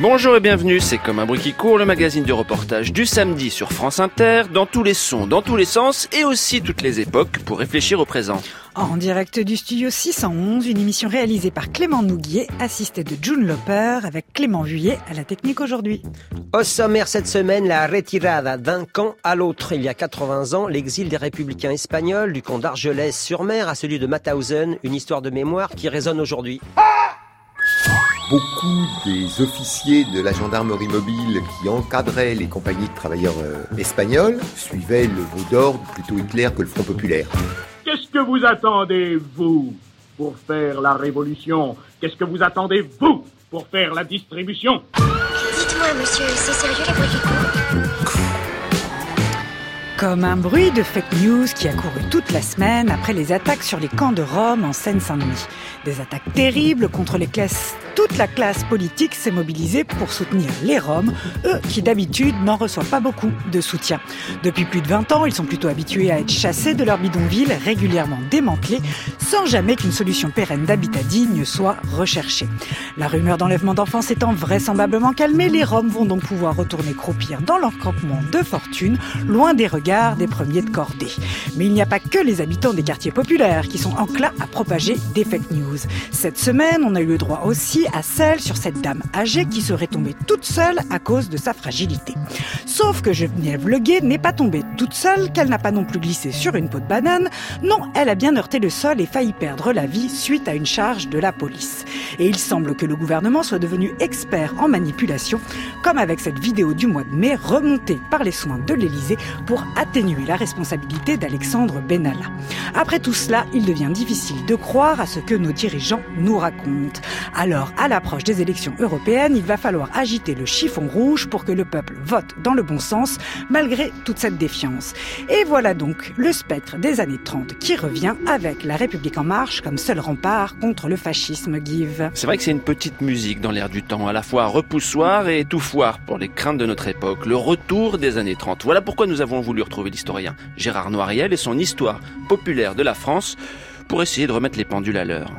Bonjour et bienvenue, c'est comme un bruit qui court, le magazine de reportage du samedi sur France Inter, dans tous les sons, dans tous les sens et aussi toutes les époques pour réfléchir au présent. En direct du studio 611, une émission réalisée par Clément Nouguier, assisté de June Loper, avec Clément Vuillet à la technique aujourd'hui. Au sommaire cette semaine, la retirada d'un camp à l'autre. Il y a 80 ans, l'exil des républicains espagnols du camp d'Argelès-sur-Mer à celui de Mauthausen, une histoire de mémoire qui résonne aujourd'hui. Beaucoup des officiers de la gendarmerie mobile qui encadraient les compagnies de travailleurs euh, espagnols suivaient le mot d'ordre plutôt Hitler que le Front populaire. Qu'est-ce que vous attendez, vous, pour faire la révolution? Qu'est-ce que vous attendez, vous, pour faire la distribution? Dites-moi, monsieur, c'est sérieux la voix Comme un bruit de fake news qui a couru toute la semaine après les attaques sur les camps de Rome en Seine-Saint-Denis. Des attaques terribles contre les classes toute la classe politique s'est mobilisée pour soutenir les Roms, eux qui d'habitude n'en reçoivent pas beaucoup de soutien. Depuis plus de 20 ans, ils sont plutôt habitués à être chassés de leur bidonville, régulièrement démantelés, sans jamais qu'une solution pérenne d'habitat digne soit recherchée. La rumeur d'enlèvement d'enfants s'étant vraisemblablement calmée, les Roms vont donc pouvoir retourner croupir dans leur campement de fortune, loin des regards des premiers de cordée. Mais il n'y a pas que les habitants des quartiers populaires qui sont enclins à propager des fake news. Cette semaine, on a eu le droit aussi à celle sur cette dame âgée qui serait tombée toute seule à cause de sa fragilité. Sauf que Geneviève Leguet n'est pas tombée toute seule, qu'elle n'a pas non plus glissé sur une peau de banane. Non, elle a bien heurté le sol et failli perdre la vie suite à une charge de la police. Et il semble que le gouvernement soit devenu expert en manipulation, comme avec cette vidéo du mois de mai remontée par les soins de l'Élysée pour atténuer la responsabilité d'Alexandre Benalla. Après tout cela, il devient difficile de croire à ce que nos dirigeants nous racontent. Alors, à l'approche des élections européennes, il va falloir agiter le chiffon rouge pour que le peuple vote dans le bon sens, malgré toute cette défiance. Et voilà donc le spectre des années 30 qui revient avec la République en marche comme seul rempart contre le fascisme, Give. C'est vrai que c'est une petite musique dans l'air du temps, à la fois repoussoir et étouffoir pour les craintes de notre époque. Le retour des années 30. Voilà pourquoi nous avons voulu retrouver l'historien Gérard Noiriel et son histoire populaire de la France pour essayer de remettre les pendules à l'heure.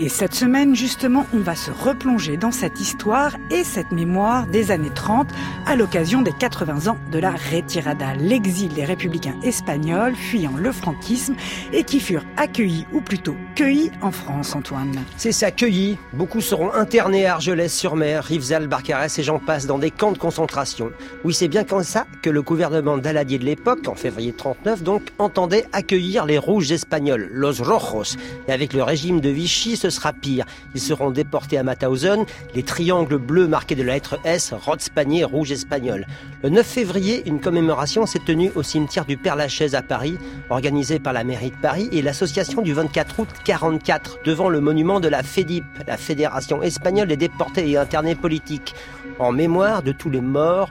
Et cette semaine, justement, on va se replonger dans cette histoire et cette mémoire des années 30 à l'occasion des 80 ans de la Retirada, l'exil des républicains espagnols fuyant le franquisme et qui furent accueillis, ou plutôt cueillis en France, Antoine. C'est ça, cueillis. Beaucoup seront internés à Argelès-sur-Mer, Rivesaltes, Barcarès et j'en passe dans des camps de concentration. Oui, c'est bien comme ça que le gouvernement d'Aladier de l'époque, en février 39 donc, entendait accueillir les rouges espagnols, los rojos. Et avec le régime de Vichy, ce sera pire. Ils seront déportés à Mauthausen, les triangles bleus marqués de la lettre S, rode Spanier, rouge espagnol. Le 9 février, une commémoration s'est tenue au cimetière du Père-Lachaise à Paris, organisée par la mairie de Paris et l'association du 24 août 44, devant le monument de la FEDIP, la Fédération espagnole des déportés et internés politiques, en mémoire de tous les morts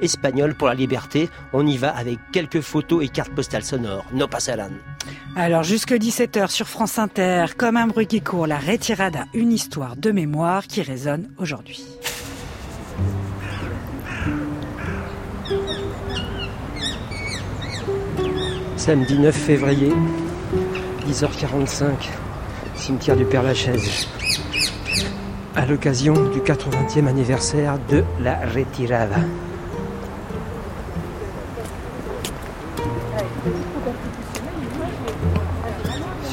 espagnols pour la liberté. On y va avec quelques photos et cartes postales sonores. No pasaran. Alors jusque 17h sur France Inter, comme un bruit qui court, la Retirada, une histoire de mémoire qui résonne aujourd'hui. Samedi 9 février, 10h45, cimetière du Père-Lachaise. À l'occasion du 80e anniversaire de la Retirada.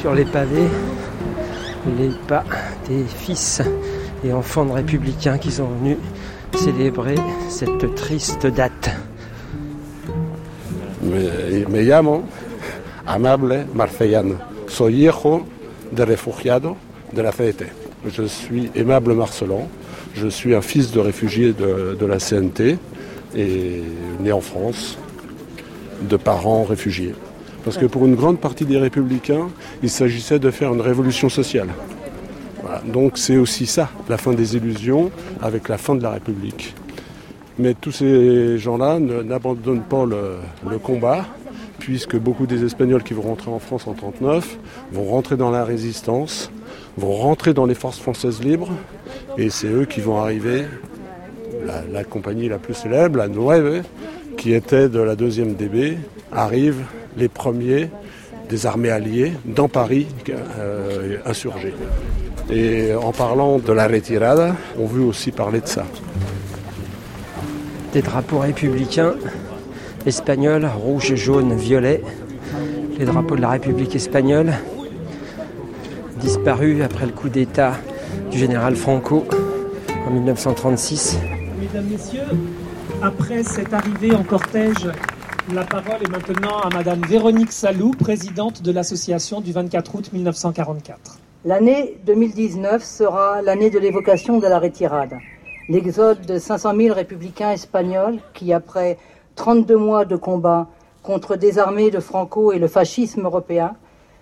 Sur les pavés, les pas des fils et enfants de républicains qui sont venus célébrer cette triste date. Me, Amable Marcellano. Soy hijo de refugiado de la CNT. Je suis Aimable Marcelan. Je suis un fils de réfugié de, de la CNT et né en France de parents réfugiés. Parce que pour une grande partie des républicains, il s'agissait de faire une révolution sociale. Donc c'est aussi ça, la fin des illusions avec la fin de la République. Mais tous ces gens-là ne- n'abandonnent pas le, combat, puisque beaucoup des Espagnols qui vont rentrer en France en 1939 vont rentrer dans la résistance, vont rentrer dans les forces françaises libres, et c'est eux qui vont arriver, la, la compagnie la plus célèbre, la Nueve, qui était de la deuxième DB, arrivent les premiers des armées alliées dans Paris euh, insurgés. Et en parlant de la retirada, on veut aussi parler de ça. Des drapeaux républicains espagnols, rouge, jaune, violet. Les drapeaux de la République espagnole, disparus après le coup d'État du général Franco en 1936. Mesdames, Messieurs, après cette arrivée en cortège, la parole est maintenant à Madame Véronique Salou, présidente de l'association du 24 août 1944. L'année 2019 sera l'année de l'évocation de la retirade. L'exode de 500 000 républicains espagnols qui, après 32 mois de combat contre des armées de Franco et le fascisme européen,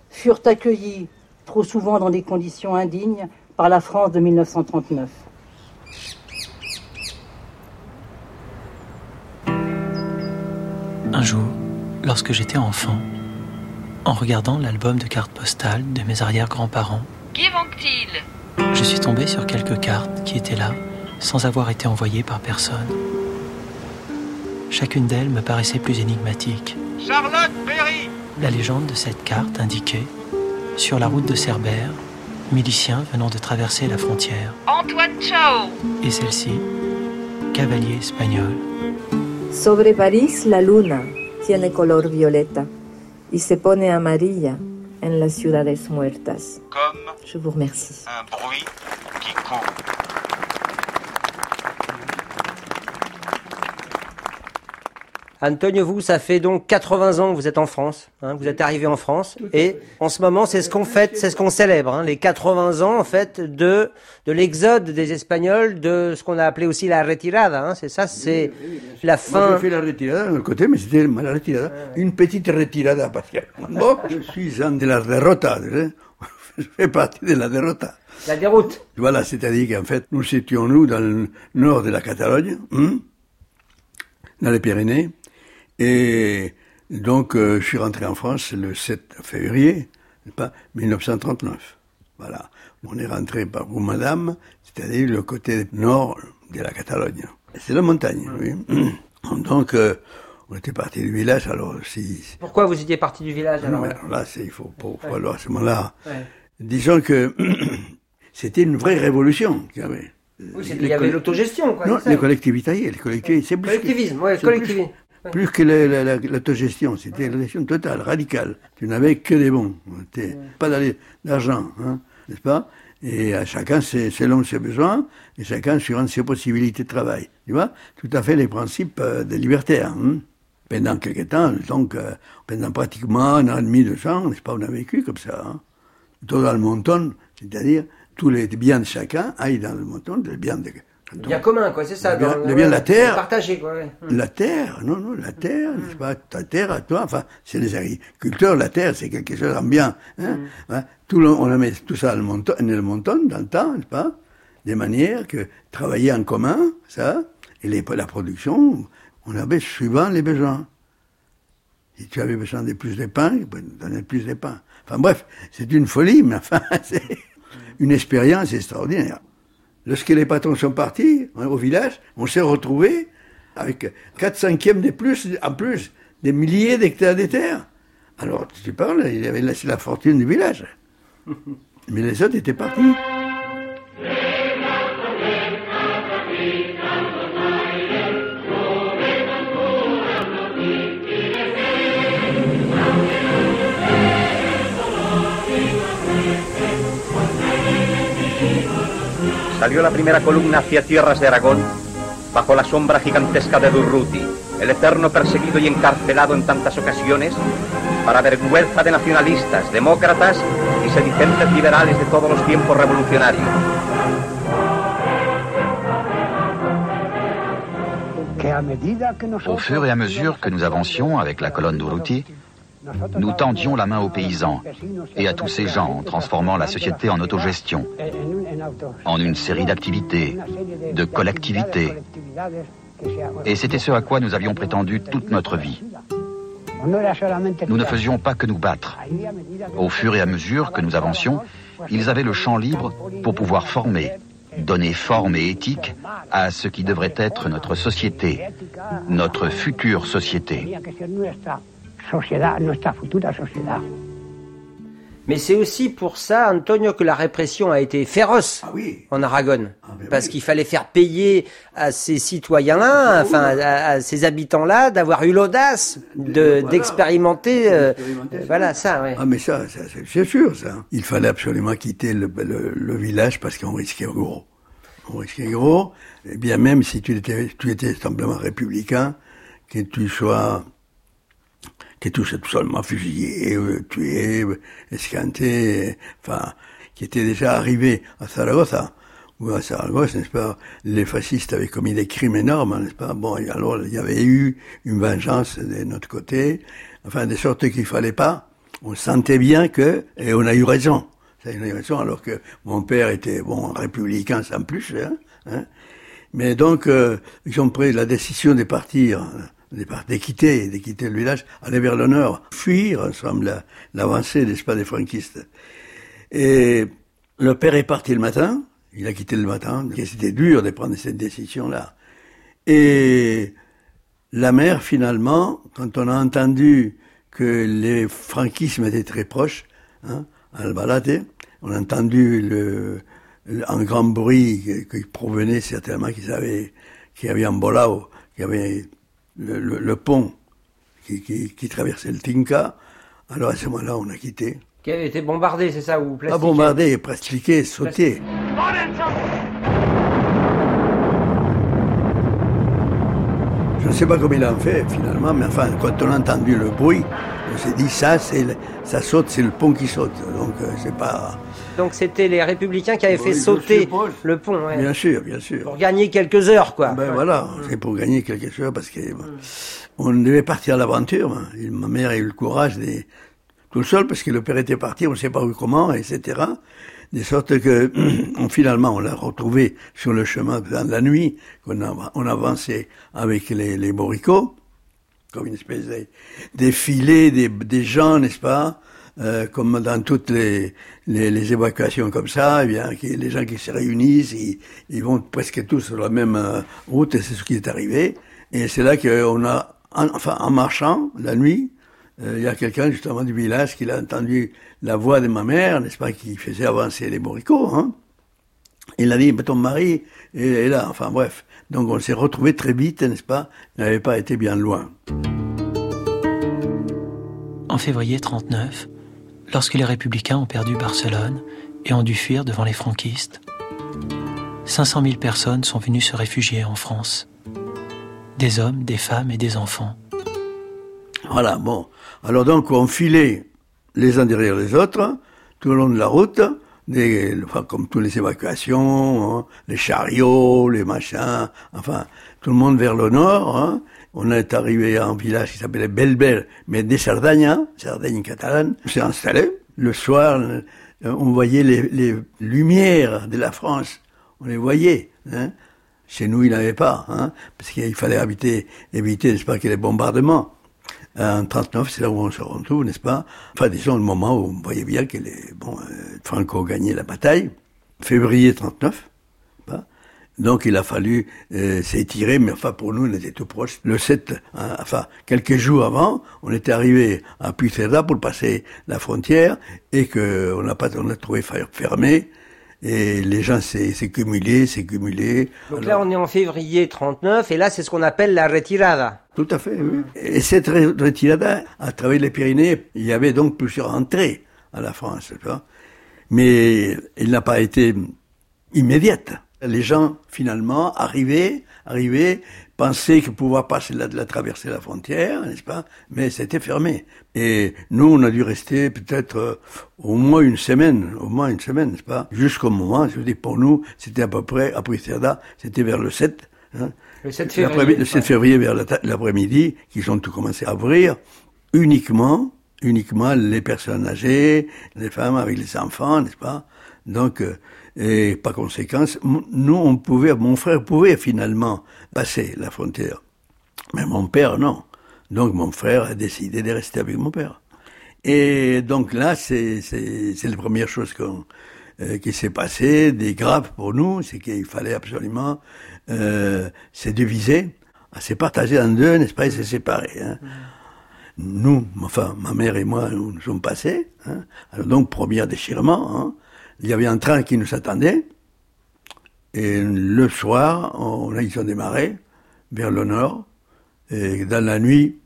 furent accueillis trop souvent dans des conditions indignes par la France de 1939. Un jour, lorsque j'étais enfant, en regardant l'album de cartes postales de mes arrière-grands-parents, Qui manque-t-il? je suis tombé sur quelques cartes qui étaient là, sans avoir été envoyées par personne. Chacune d'elles me paraissait plus énigmatique. Charlotte Perry La légende de cette carte indiquait, sur la route de Cerbère, milicien venant de traverser la frontière. Antoine Chao Et celle-ci, cavalier espagnol. Sobre París la luna tiene color violeta y se pone amarilla en las ciudades muertas. Je vous remercie. Antonio, vous, ça fait donc 80 ans que vous êtes en France. hein, vous êtes arrivé en France. Et en ce moment, c'est ce qu'on fête, c'est ce qu'on célèbre. hein, les 80 ans, en fait, de, de l'exode des Espagnols, de ce qu'on a appelé aussi la retirada. hein, c'est ça, c'est la Moi, fin. j'ai fait la retirada de côté, mais c'était la retirada, une petite retirada, parce que moi, je suis un de la derrota, hein. je fais partie de la derrota. La déroute. Voilà, c'est-à-dire qu'en fait, nous étions, nous, dans le nord de la Catalogne, hein, dans les Pyrénées, et donc euh, je suis rentré en France le 7 février, pas, 1939. Voilà. On est rentré par Madame, c'est-à-dire le côté nord de la Catalogne. C'est la montagne, oui. Donc, euh, on était parti du village, alors si... Pourquoi vous étiez parti du village alors Non, mais alors là, il faut, faut, faut alors, à ce moment-là, Ouais. disons que c'était une vraie révolution qu'il y avait. Oui, Les il y avait l'autogestion, quoi. Non, les collectivités, les collectivités, c'est plus Collectivisme, ouais, collectivisme. Plus, que la- la- la- l'autogestion, c'était la gestion totale, radicale. Tu n'avais que des bons, pas d'argent, hein, n'est-ce pas? Et à chacun selon ses besoins, et chacun suivant ses possibilités de travail. Tu vois? Tout à fait les principes euh, des libertaires. hein. Pendant quelques temps, donc, euh, pendant pratiquement un an et demi, deux ans, n'est-ce pas, on a vécu comme ça. Hein. Tout dans le monton, c'est-à-dire tous les biens de chacun aillent dans le monton, les biens de... Bien commun, quoi, c'est ça. Le bien- dans- le bien de la terre. Partagé, quoi. ouais. La terre, non, non, la terre, n'est-ce pas, ta terre à toi, enfin, c'est les agriculteurs, la terre, c'est quelque chose en bien. Hein, hein. Tout le- on a mis tout ça dans le monton, dans le monton, dans le temps, n'est-ce pas, des manières que travailler en commun, ça, et les, la production, on avait suivant les besoins. Si tu avais besoin de plus de pain, te donner plus de pain. Enfin bref, c'est une folie, mais enfin, c'est une expérience extraordinaire. Lorsque les patrons sont partis hein, au village, on s'est retrouvés avec 4 cinquièmes de plus, en plus, des milliers d'hectares de terre. Alors, tu parles, il avait laissé la fortune du village. Mais les autres étaient partis. Salió la primera columna hacia tierras de Aragón, bajo la sombra gigantesca de Durruti, el eterno perseguido y encarcelado en tantas ocasiones, para vergüenza de nacionalistas, demócratas y sedicentes liberales de todos los tiempos revolucionarios. Au fur et à mesure que nous avancions avec la colonne d'Urruti, nous tendions la main aux paysans et à tous ces gens en transformant la société en autogestion, en une série d'activités, de collectivités. Et c'était ce à quoi nous avions prétendu toute notre vie. Nous ne faisions pas que nous battre. Au fur et à mesure que nous avancions, ils avaient le champ libre pour pouvoir former, donner forme et éthique à ce qui devrait être notre société, notre future société. Mais c'est aussi pour ça, Antonio, que la répression a été féroce Ah en Aragon. ben parce qu'il fallait faire payer à ces citoyens-là, Ah enfin à, à ces habitants-là, d'avoir eu l'audace de- d'expérimenter, euh, voilà ça. Ouais. Ah mais ça, ça c'est- c'est sûr ça. Il fallait absolument quitter le, le- le village parce qu'on risquait gros. On risquait gros. Et bien même si tu étais, tu étais simplement républicain, que tu sois que tu sois seulement fusillé, euh, tué, euh, escanté, enfin, qui était déjà arrivé à Zaragoza, ou à Saragosse, n'est-ce pas, les fascistes avaient commis des crimes énormes, n'est-ce pas. Bon, alors il y avait eu une vengeance de notre côté, enfin, de sorte qu'il fallait pas, on sentait bien que, et on a eu raison, ça, eu raison, alors que mon père était, bon, républicain sans plus, hein, hein. mais donc, euh, ils ont pris la décision de partir, de par- de quitter, de quitter le village, aller vers le nord, fuir, ensemble, la- l'avancée, n'est-ce pas, des franquistes. Et le père est parti le matin, il a quitté le matin, c'était dur de prendre cette décision-là. Et la mère, finalement, quand on a entendu que les franquismes étaient très proches, hein, à Albalate, on a entendu le, un grand bruit qui, provenait certainement qu'ils qu'il y avait un bolao, qu'il y avait le, le- le pont qui, qui, qui traversait le Tinca. Alors à ce moment-là, on a quitté. Qui avait été bombardé, c'est ça ou Pas plastiqué bombardé, plastiqué, sauté. Je ne sais pas comment il a fait finalement, mais enfin, quand on a entendu le bruit, on s'est dit ça, c'est ça saute, c'est le pont qui saute. Donc euh, c'est pas. Donc c'était les républicains qui avaient Oui, fait sauter le pont, ouais. Bien sûr, bien sûr. pour gagner quelques heures, quoi. Ben voilà, c'est pour gagner quelque chose parce que on devait partir à l'aventure. Ma mère a eu le courage de tout seul parce que le père était parti, on ne sait pas où, comment, etc. De sorte que on, finalement on l'a retrouvé sur le chemin dans la nuit, qu'on a, on avançait avec les, les boricots, comme une espèce de défilé des, des gens, n'est-ce pas? Euh, comme dans toutes les, les, évacuations comme ça, eh bien, les gens qui se réunissent, ils, ils vont presque tous sur la même euh, route, et c'est ce qui est arrivé. Et c'est là qu'on a, en, enfin, en marchant la nuit, euh, il y a quelqu'un justement du village qui a entendu la voix de ma mère, n'est-ce pas, qui faisait avancer les boricots. Hein. Il a dit, ton mari est, est là. Enfin bref, donc on s'est retrouvés très vite, n'est-ce pas Il n'avait pas été bien loin. En février 39, lorsque les républicains ont perdu Barcelone et ont dû fuir devant les franquistes, 500 000 personnes sont venues se réfugier en France. Des hommes, des femmes et des enfants. Voilà, bon. Alors donc, on filait les uns derrière les autres, tout le long de la route, comme toutes les évacuations, hein, les chariots, les machins, enfin, tout le monde vers le nord. hein. On est arrivé à un village qui s'appelait Belbel, mais des Sardagnes, Sardaigne catalane. On s'est installé. Le soir, euh, on voyait les, les lumières de la France. On les voyait. Hein. Chez nous, il n'y avait pas, hein, parce qu'il fallait éviter, éviter, n'est-ce pas, les bombardements. En 39, c'est là où on se retrouve, n'est-ce pas Enfin, disons, le moment où on voyait bien que les, bon, euh, Franco gagnait la bataille. Février 39. Donc, il a fallu euh, s'étirer, mais enfin, pour nous, on était tout proche. Le 7, hein, enfin, quelques jours avant, on était arrivé à Puigcerdà pour passer la frontière et que on n'a pas, on a trouvé fer- fermé. Et les gens s'est cumulé, s'est cumulé. Donc là, on est en février 39, et là, c'est ce qu'on appelle la retirada. Tout à fait, oui. Et cette re- retirada, à travers les Pyrénées, il y avait donc plusieurs entrées à la France, tu vois. Mais elle n'a pas été immédiate. Les gens, finalement, arrivaient, arrivaient, pensaient que pouvoir passer la, la traverser la frontière, n'est-ce pas? Mais c'était fermé. Et nous, on a dû rester peut-être euh, au moins une semaine, au moins une semaine, n'est-ce pas? Jusqu'au moment, je veux dire, pour nous, c'était à peu près, après Cerda, c'était vers le 7, hein, Le 7 L'après- février. le 7 février vers l'après-midi, qu'ils ont tout commencé à ouvrir, uniquement, uniquement les personnes âgées, les femmes avec les enfants, n'est-ce pas? Donc, euh, et par conséquent, nous, on pouvait, mon frère pouvait finalement passer la frontière. Mais mon père, non. Donc, mon frère a décidé de rester avec mon père. Et donc là, c'est la première chose euh, qui s'est passée, des graves pour nous, c'est qu'il fallait absolument euh, se diviser, se partager en deux, n'est-ce pas, et se séparer. Hein. nous, enfin, ma mère et moi, nous, nous sommes passés. Hein. Alors donc, premier déchirement, hein. Il y avait un train qui nous attendait. Et le soir, on, ils ont démarré vers le nord. Et dans la nuit,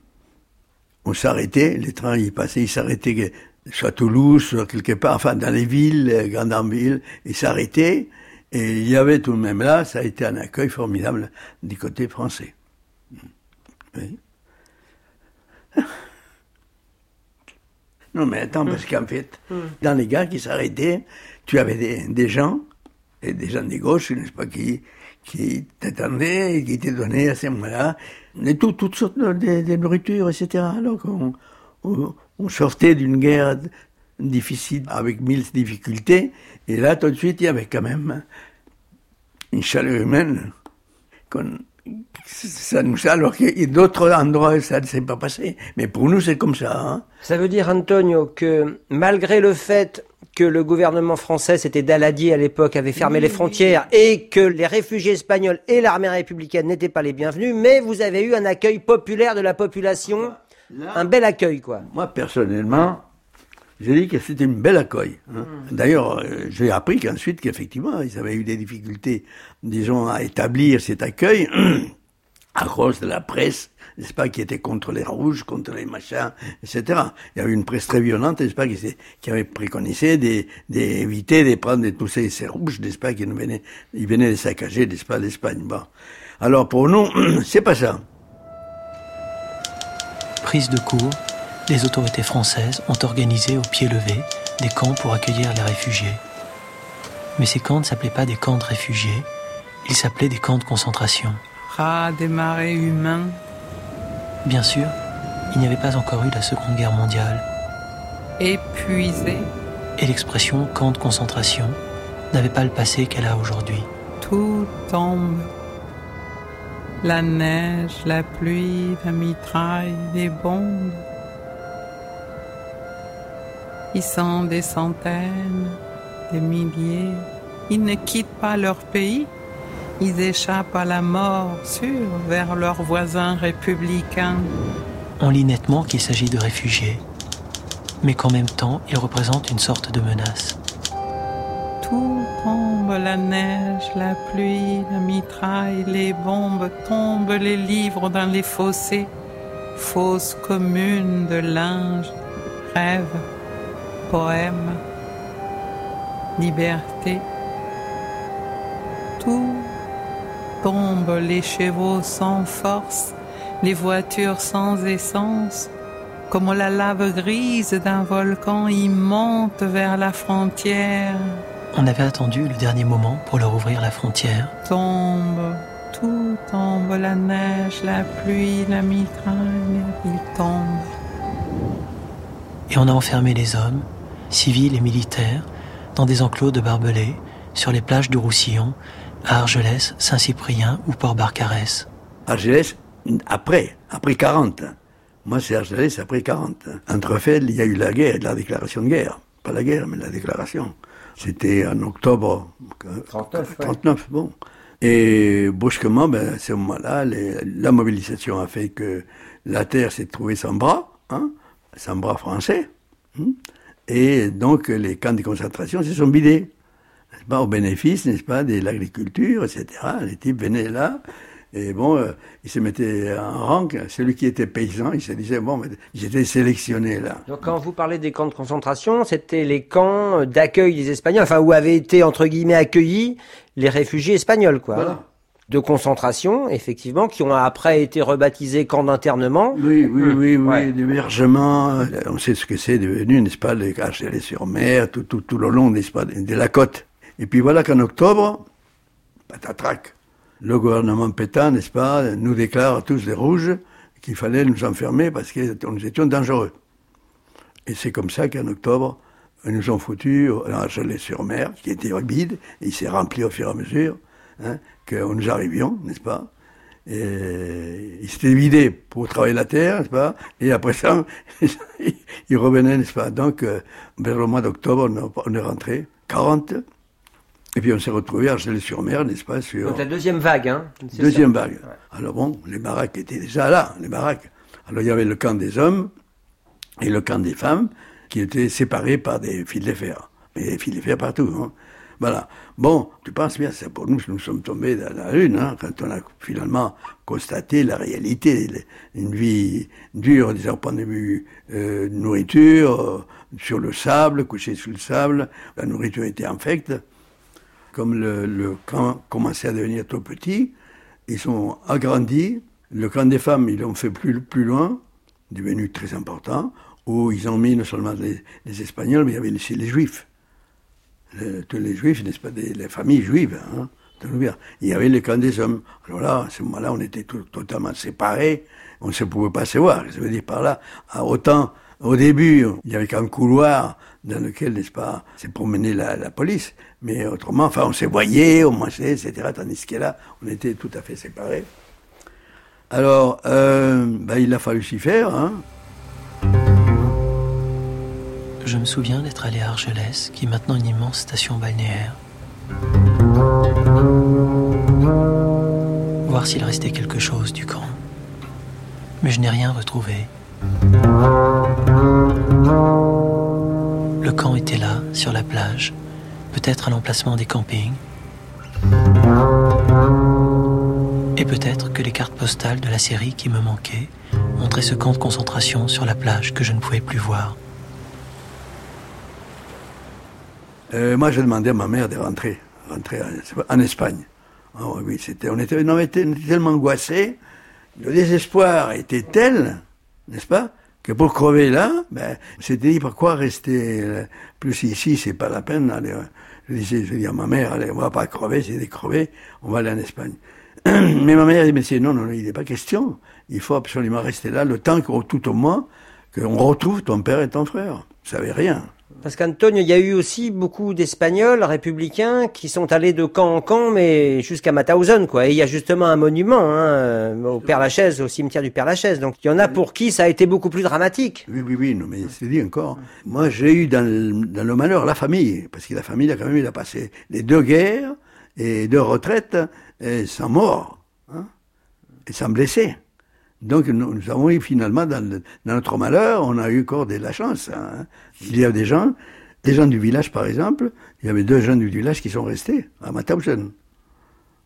on s'arrêtait, les trains y passaient, ils s'arrêtaient soit à Toulouse, soit quelque part, enfin dans les villes, grandes villes, ils s'arrêtaient. Et il y avait tout de même là, ça a été un accueil formidable du côté français. Oui. Non mais attends, parce qu'en fait, dans les gars qui s'arrêtaient, tu avais des, des gens, des gens des gauches, n'est-ce pas, qui, qui t'attendaient et qui te donnaient à ce moment-là et tout, toutes sortes de, de, de nourriture, etc. Alors qu'on on, sortait d'une guerre difficile avec mille difficultés, et là tout de suite il y avait quand même une chaleur humaine. Ça nous alors que d'autres endroits ça ne s'est pas passé, mais pour nous c'est comme ça. Hein. Ça veut dire, Antonio, que malgré le fait que le gouvernement français, c'était Daladier à l'époque, avait fermé les frontières et que les réfugiés espagnols et l'armée républicaine n'étaient pas les bienvenus, mais vous avez eu un accueil populaire de la population, un bel accueil, quoi. Moi personnellement, j'ai dit que c'était une belle accueil. hein. D'ailleurs, euh, j'ai appris qu'ensuite qu'effectivement ils avaient eu des difficultés, disons, à établir cet accueil à cause de la presse, n'est-ce pas, qui était contre les rouges, contre les machins, etc. Il y avait une presse très violente, n'est-ce pas, qui, avait préconisé d'éviter de, prendre tous ces, ces rouges, n'est-ce pas, qui nous venaient, ils venaient de saccager, n'est-ce pas, l'Espagne. Bon. Alors pour nous, c'est pas ça. Prise de court, les autorités françaises ont organisé au pied levé des camps pour accueillir les réfugiés. Mais ces camps ne s'appelaient pas des camps de réfugiés, ils s'appelaient des camps de concentration. Ras des marais humains, Bien sûr, il n'y avait pas encore eu la Seconde Guerre mondiale, épuisés, et l'expression camp de concentration n'avait pas le passé qu'elle a aujourd'hui. tout tombe. La neige, la pluie, la mitraille, les bombes. Ils sont des centaines, des milliers. Ils ne quittent pas leur pays. Ils échappent à la mort sûre vers leurs voisins républicains. On lit nettement qu'il s'agit de réfugiés, mais qu'en même temps, ils représentent une sorte de menace. Tout tombe, la neige, la pluie, la mitraille, les bombes tombent, les livres dans les fossés, fosses communes de linge, rêves, poèmes, liberté. Les chevaux sans force, les voitures sans essence, comme la lave grise d'un volcan, ils montent vers la frontière. On avait attendu le dernier moment pour leur ouvrir la frontière. tombe, tout tombe, la neige, la pluie, la mitraille, il tombe. Et on a enfermé les hommes, civils et militaires, dans des enclos de barbelés, sur les plages du Roussillon, à Argelès, Saint-Cyprien ou Port-Barcarès? Argelès, après, après 40. Moi, c'est Argelès après 40. Entre fait, il y a eu la guerre, la déclaration de guerre. Pas la guerre, mais la déclaration. C'était en octobre 39, 39, bon. Et brusquement, ben, à ce moment-là, la mobilisation a fait que la terre s'est trouvée sans bras, hein, sans bras français. hein. et donc, les camps de concentration se sont vidés. Pas, au bénéfice, n'est-ce pas, de l'agriculture, etc. Les types venaient là, et bon, euh, ils se mettaient en rang. Celui qui était paysan, il se disait, bon, j'étais sélectionné là. Donc quand vous parlez des camps de concentration, c'était les camps d'accueil des Espagnols, enfin où avaient été entre guillemets accueillis les réfugiés espagnols, quoi. Voilà. De concentration, effectivement, qui ont après été rebaptisés camps d'internement. Oui, oui, oui, oui, Ouais. d'hébergement. On sait ce que c'est devenu, n'est-ce pas, les sur mer tout, tout, tout le long, n'est-ce pas, de la côte. Et puis voilà qu'en octobre, patatrac, le gouvernement pétain, n'est-ce pas, nous déclare tous les rouges qu'il fallait nous enfermer parce que nous étions dangereux. Et c'est comme ça qu'en octobre, ils nous ont foutus à sur mer qui était vide, et il s'est rempli au fur et à mesure, hein, que nous arrivions, n'est-ce pas et il s'était vidé pour travailler la terre, n'est-ce pas Et après ça, il revenait, n'est-ce pas Donc, euh, vers le mois d'octobre, on, on est rentré, 40, et puis on s'est retrouvé à Argelès-sur-Mer, n'est-ce pas sur Donc la deuxième vague, hein. Deuxième ça. vague. Alors bon, les baraques étaient déjà là, les baraques. Alors il y avait le camp des hommes et le camp des femmes qui étaient séparés par des fils de fer. Mais des fils de fer partout. Hein. Voilà. Bon, tu penses bien, c'est pour nous, nous sommes tombés dans la lune, hein, quand on a finalement constaté la réalité, une vie dure, disons, point de vue euh, nourriture, euh, sur le sable, couché sous le sable, la nourriture était infecte. Comme le, camp commençait à devenir trop petit, ils sont agrandis. Le camp des femmes, ils l'ont fait plus, plus loin, devenu très important, où ils ont mis non seulement les, Espagnols, mais il y avait aussi les Juifs tous les juifs, n'est-ce pas, des, les familles juives. Hein, il y avait le camp des hommes. Alors là, à ce moment-là, on était totalement séparés, on ne se pouvait pas se voir. Je veux dire par là, autant au début, il y avait qu'un couloir dans lequel, n'est-ce pas, s'est promené la, la, police, mais autrement, enfin, on se voyait, on mangeait, etc. Tandis que là, on était tout à fait séparés. Alors, euh, ben, il a fallu s'y faire. Hein. Je me souviens d'être allé à Argelès, qui est maintenant une immense station balnéaire. Voir s'il restait quelque chose du camp. Mais je n'ai rien retrouvé. Le camp était là, sur la plage, peut-être à l'emplacement des campings. Et peut-être que les cartes postales de la série qui me manquaient montraient ce camp de concentration sur la plage que je ne pouvais plus voir. Euh, moi, j'ai demandé à ma mère de rentrer, rentrer en, Espagne. Oh, oui, on, était, on était tellement angoissés, le désespoir était tel, n'est-ce pas, que pour crever là, ben, c'était dit pourquoi rester euh, plus ici, c'est pas la peine. Allez, euh, je disais, je dis à ma mère, allez, on va pas crever, c'est des crever, on va aller en Espagne. Mais ma mère dit, mais c'est non, non, il n'est pas question. Il faut absolument rester là le temps que, tout au moins, qu'on retrouve ton père et ton frère. Vous savez rien. Parce qu'Antonio, il y a eu aussi beaucoup d'Espagnols républicains qui sont allés de camp en camp, mais jusqu'à Mauthausen, quoi. Et il y a justement un monument hein, au Père Lachaise, au cimetière du Père Lachaise. Donc il y en a pour qui ça a été beaucoup plus dramatique. Oui, oui, oui, non, mais c'est dit encore. Moi, j'ai eu dans le, dans le, malheur la famille, parce que la famille, a quand même, passé les deux guerres et deux retraites et sans mort, hein, et sans blessé. Donc nous, avons eu finalement, dans, notre malheur, on a eu encore de la chance. Hein. Il y a des gens, des gens du village par exemple, il y avait deux jeunes du village qui sont restés à Mauthausen.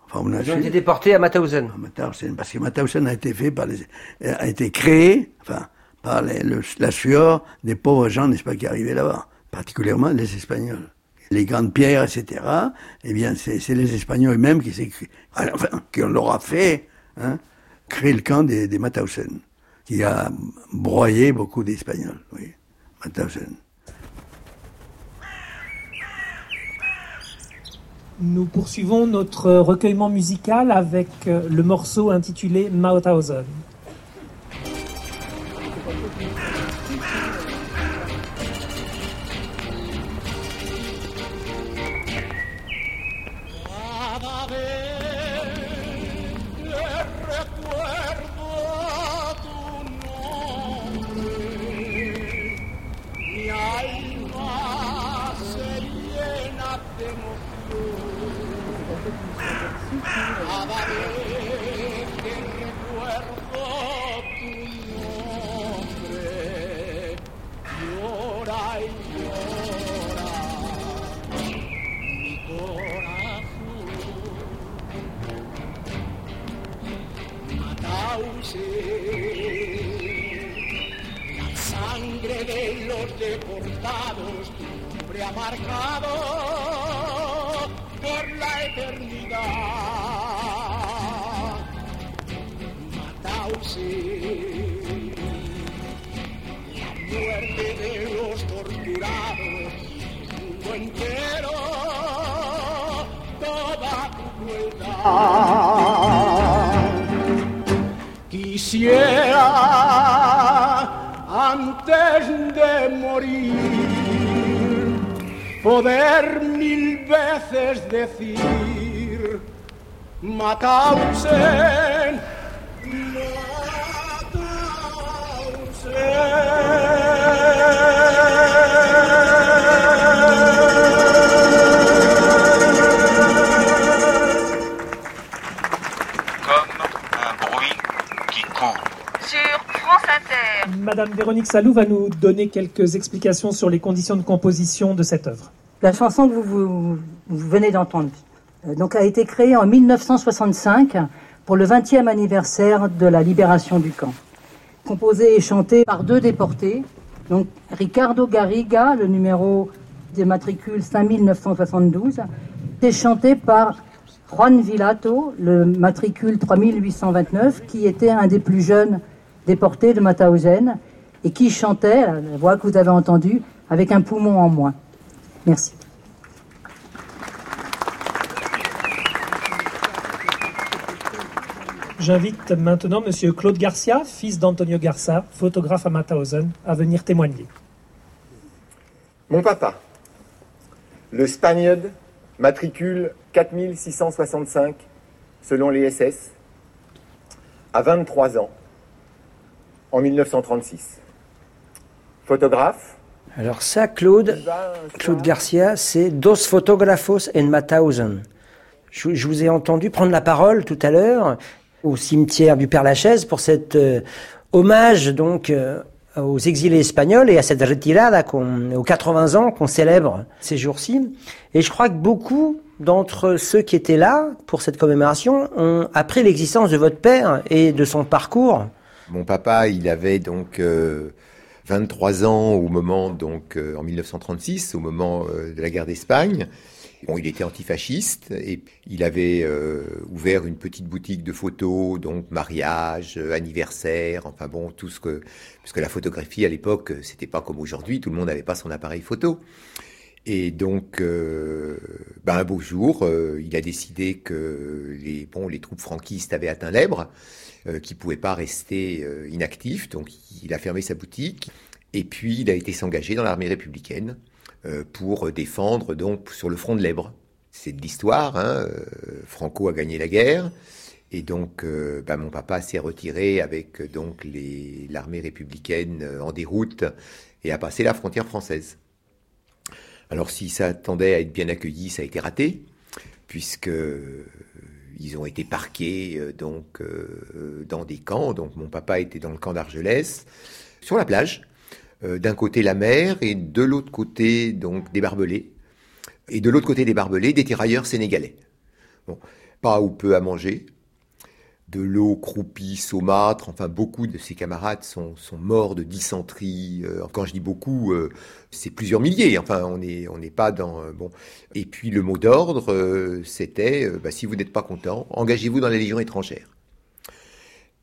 Enfin, on a Ils ont été déportés à Mauthausen. À Mauthausen, parce que Mauthausen a été fait par les, a été créé, enfin, par les, la sueur des pauvres gens, n'est-ce pas, qui arrivaient là-bas, particulièrement les Espagnols. Les grandes pierres, etc. Eh bien, c'est les Espagnols eux-mêmes qui s'écrivent, enfin, qui on leur a fait, hein, créé le camp des, des qui a broyé beaucoup d'Espagnols, oui, Mauthausen. Nous poursuivons notre recueillement musical avec euh, le morceau intitulé Mauthausen. Mauthausen, Comme un bruit qui court. Sur Madame Véronique Salou va nous donner quelques explications sur les conditions de composition de cette œuvre. La chanson que vous, vous- vous venez d'entendre euh, donc, a été créée en 1965 pour le 20e anniversaire de la libération du camp. Composée et chantée par deux déportés, donc Ricardo Garriga, le numéro des matricules 5972, et chantée par Juan Villato, le matricule 3829, qui était un des plus jeunes déportés de Mauthausen et qui chantait, la voix que vous avez entendue, avec un poumon en moins. Merci. J'invite maintenant Monsieur Claude Garcia, fils d'Antonio Garcia, photographe à Mauthausen, à venir témoigner. Mon papa, le Spaniard, matricule 4665, selon les SS, à 23 ans, en 1936. Photographe, Alors ça, Claude, Claude Garcia, c'est Dos Fotógrafos en Mauthausen. Je, je vous ai entendu prendre la parole tout à l'heure au cimetière du Père Lachaise pour cet euh, hommage donc euh, aux exilés espagnols et à cette retirada qu'on- aux 80 ans qu'on célèbre ces jours-ci. Et je crois que beaucoup d'entre ceux qui étaient là pour cette commémoration ont appris l'existence de votre père et de son parcours. Mon papa, il avait donc euh, 23 ans au moment, donc euh, en 1936, au moment euh, de la guerre d'Espagne. Bon, il était antifasciste et il avait euh, ouvert une petite boutique de photos, donc mariage, euh, anniversaire, enfin bon, tout ce que... Parce que la photographie à l'époque, euh, c'était pas comme aujourd'hui, tout le monde n'avait pas son appareil photo. Et donc, euh, ben, un beau jour, euh, il a décidé que les, bon, les troupes franquistes avaient atteint l'Ebre, euh, qu'il ne pouvait pas rester euh, inactif, donc il a fermé sa boutique. Et puis, il a été s'engager dans l'armée républicaine euh, pour défendre donc sur le front de l'Ebre. C'est de l'histoire. Hein, Franco a gagné la guerre. Et donc, ben, mon papa s'est retiré avec donc l'armée républicaine en déroute et a passé la frontière française. Alors, s'ils s'attendaient à être bien accueillis, ça a été raté, puisque ils ont été parqués euh, donc euh, dans des camps. Donc, mon papa était dans le camp d'Argelès, sur la plage. Euh, D'un côté la mer et de l'autre côté donc des barbelés. Et de l'autre côté des barbelés, des tirailleurs sénégalais. Bon, pas ou peu à manger, de l'eau croupie, saumâtre. Enfin, beaucoup de ses camarades sont, morts de dysenterie. Euh, quand je dis beaucoup, euh, c'est plusieurs milliers. Enfin, on n'est pas dans euh, bon. Et puis le mot d'ordre, c'était bah, si vous n'êtes pas content, engagez-vous dans la Légion étrangère.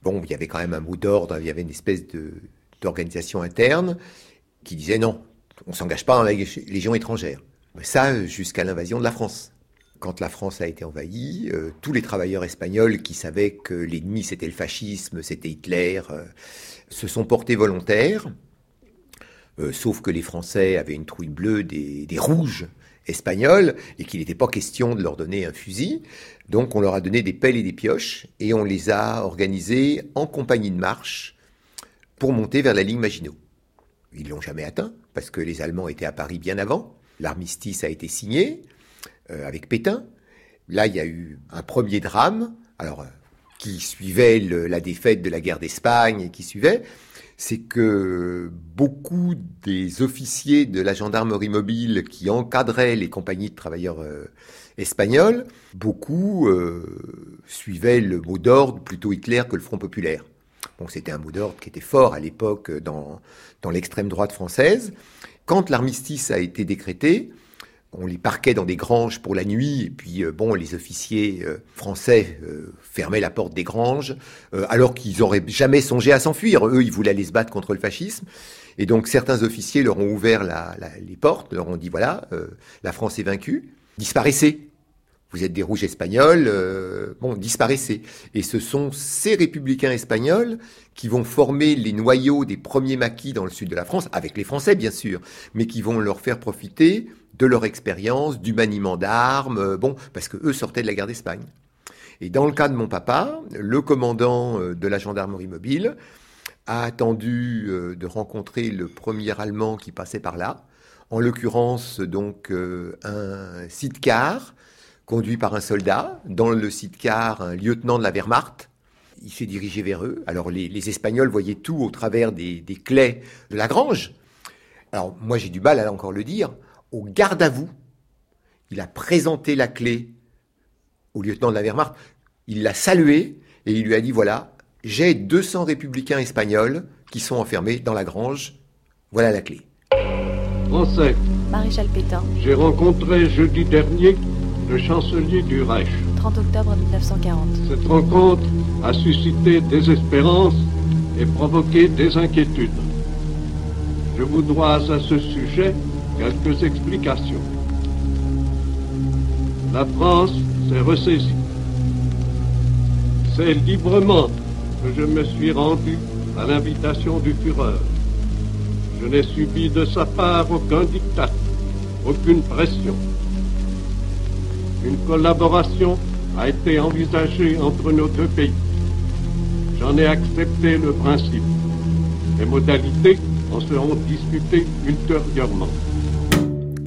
Bon, il y avait quand même un mot d'ordre. Il y avait une espèce d'organisation interne qui disait non, on s'engage pas dans la Légion étrangère. Ça, jusqu'à l'invasion de la France. Quand la France a été envahie, euh, tous les travailleurs espagnols qui savaient que l'ennemi c'était le fascisme, c'était Hitler, euh, se sont portés volontaires. Euh, sauf que les Français avaient une trouille bleue des, rouges espagnols et qu'il n'était pas question de leur donner un fusil. Donc on leur a donné des pelles et des pioches et on les a organisés en compagnie de marche pour monter vers la ligne Maginot. Ils l'ont jamais atteint parce que les Allemands étaient à Paris bien avant. L'armistice a été signé avec Pétain. Là, il y a eu un premier drame, alors euh, qui suivait la défaite de la guerre d'Espagne et qui suivait, c'est que beaucoup des officiers de la gendarmerie mobile qui encadraient les compagnies de travailleurs euh, espagnols, beaucoup euh, suivaient le mot d'ordre plutôt Hitler que le Front populaire. Bon, c'était un mot d'ordre qui était fort à l'époque dans, dans l'extrême droite française. Quand l'armistice a été décrété, on les parquait dans des granges pour la nuit, et puis euh, bon, les officiers euh, français euh, fermaient la porte des granges, alors qu'ils auraient jamais songé à s'enfuir. Eux, ils voulaient aller se battre contre le fascisme. Et donc certains officiers leur ont ouvert les portes, leur ont dit voilà, la France est vaincue, disparaissez. Vous êtes des rouges espagnols, bon, disparaissez. Et ce sont ces républicains espagnols qui vont former les noyaux des premiers maquis dans le sud de la France, avec les Français bien sûr, mais qui vont leur faire profiter de leur expérience, du maniement d'armes, euh, bon, parce que eux sortaient de la guerre d'Espagne. Et dans le cas de mon papa, le commandant euh, de la gendarmerie mobile a attendu euh, de rencontrer le premier Allemand qui passait par là, en l'occurrence donc un sidecar conduit par un soldat, dans le sidecar un lieutenant de la Wehrmacht, Il s'est dirigé vers eux. Alors les, les Espagnols voyaient tout au travers des, des clés de la grange. Alors moi j'ai du mal à encore le dire. Au garde à vous, il a présenté la clé au lieutenant de la Wehrmacht. Il l'a salué et il lui a dit voilà, j'ai 200 républicains espagnols qui sont enfermés dans la grange. Voilà la clé. Français, Maréchal Pétain, j'ai rencontré jeudi dernier le chancelier du Reich. 30 octobre 1940. Cette rencontre a suscité des espérances et provoqué des inquiétudes. Je vous dois à ce sujet quelques explications. La France s'est ressaisie. C'est librement que je me suis rendu à l'invitation du Führer. Je n'ai subi de sa part aucun diktat, aucune pression. Une collaboration a été envisagée entre nos deux pays. J'en ai accepté le principe. Les modalités en seront discutées ultérieurement.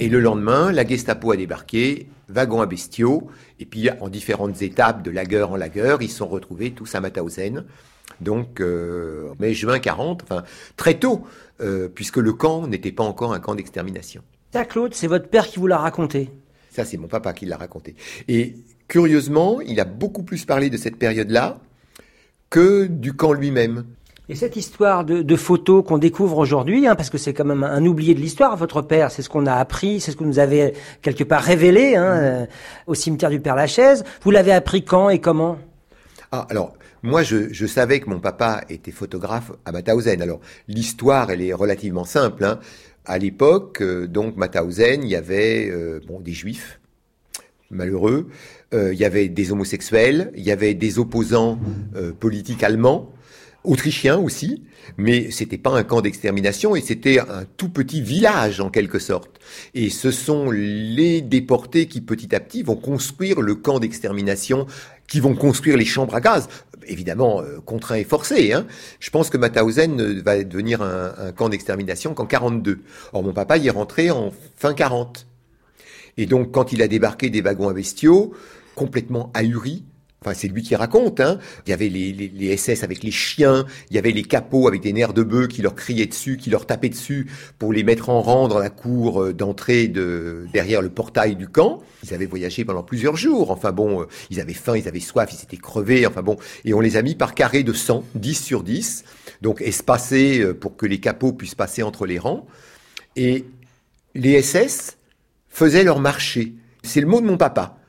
Et le lendemain, la Gestapo a débarqué, wagon à bestiaux, et puis en différentes étapes de lagueur en lagueur, ils sont retrouvés tous à Mauthausen. Donc, euh, mai juin 40, enfin très tôt, euh, puisque le camp n'était pas encore un camp d'extermination. Ça, Claude, c'est votre père qui vous l'a raconté. Ça, c'est mon papa qui l'a raconté. Et curieusement, il a beaucoup plus parlé de cette période-là que du camp lui-même. Et cette histoire de, de photos qu'on découvre aujourd'hui, hein, parce que c'est quand même un oublié de l'histoire, votre père, c'est ce qu'on a appris, c'est ce que nous avez quelque part révélé hein, euh, au cimetière du Père Lachaise. Vous l'avez appris quand et comment? Ah, alors, moi, je, je, savais que mon papa était photographe à Mauthausen. Alors, l'histoire, elle est relativement simple. Hein. À l'époque, euh, donc, Mauthausen, il y avait euh, bon, des juifs malheureux, il y avait des homosexuels, il y avait des opposants politiques allemands, autrichiens aussi, mais c'était pas un camp d'extermination et c'était un tout petit village en quelque sorte. Et ce sont les déportés qui petit à petit vont construire le camp d'extermination, qui vont construire les chambres à gaz, évidemment euh, contraints et forcés. Hein. Je pense que Mauthausen va devenir un, un camp d'extermination qu'en 42. Or mon papa y est rentré en fin 40. Et donc quand il a débarqué des wagons à bestiaux, complètement ahuri, Enfin, c'est lui qui raconte. Hein. Il y avait les, les, les, SS avec les chiens, il y avait les capots avec des nerfs de bœuf qui leur criaient dessus, qui leur tapaient dessus pour les mettre en rang dans la cour d'entrée de derrière le portail du camp. Ils avaient voyagé pendant plusieurs jours. Enfin bon, ils avaient faim, ils avaient soif, ils s'étaient crevés. Enfin bon, et on les a mis par carré de 100, 10 sur 10, donc espacés pour que les capots puissent passer entre les rangs. Et les SS faisaient leur marché. C'est le mot de mon papa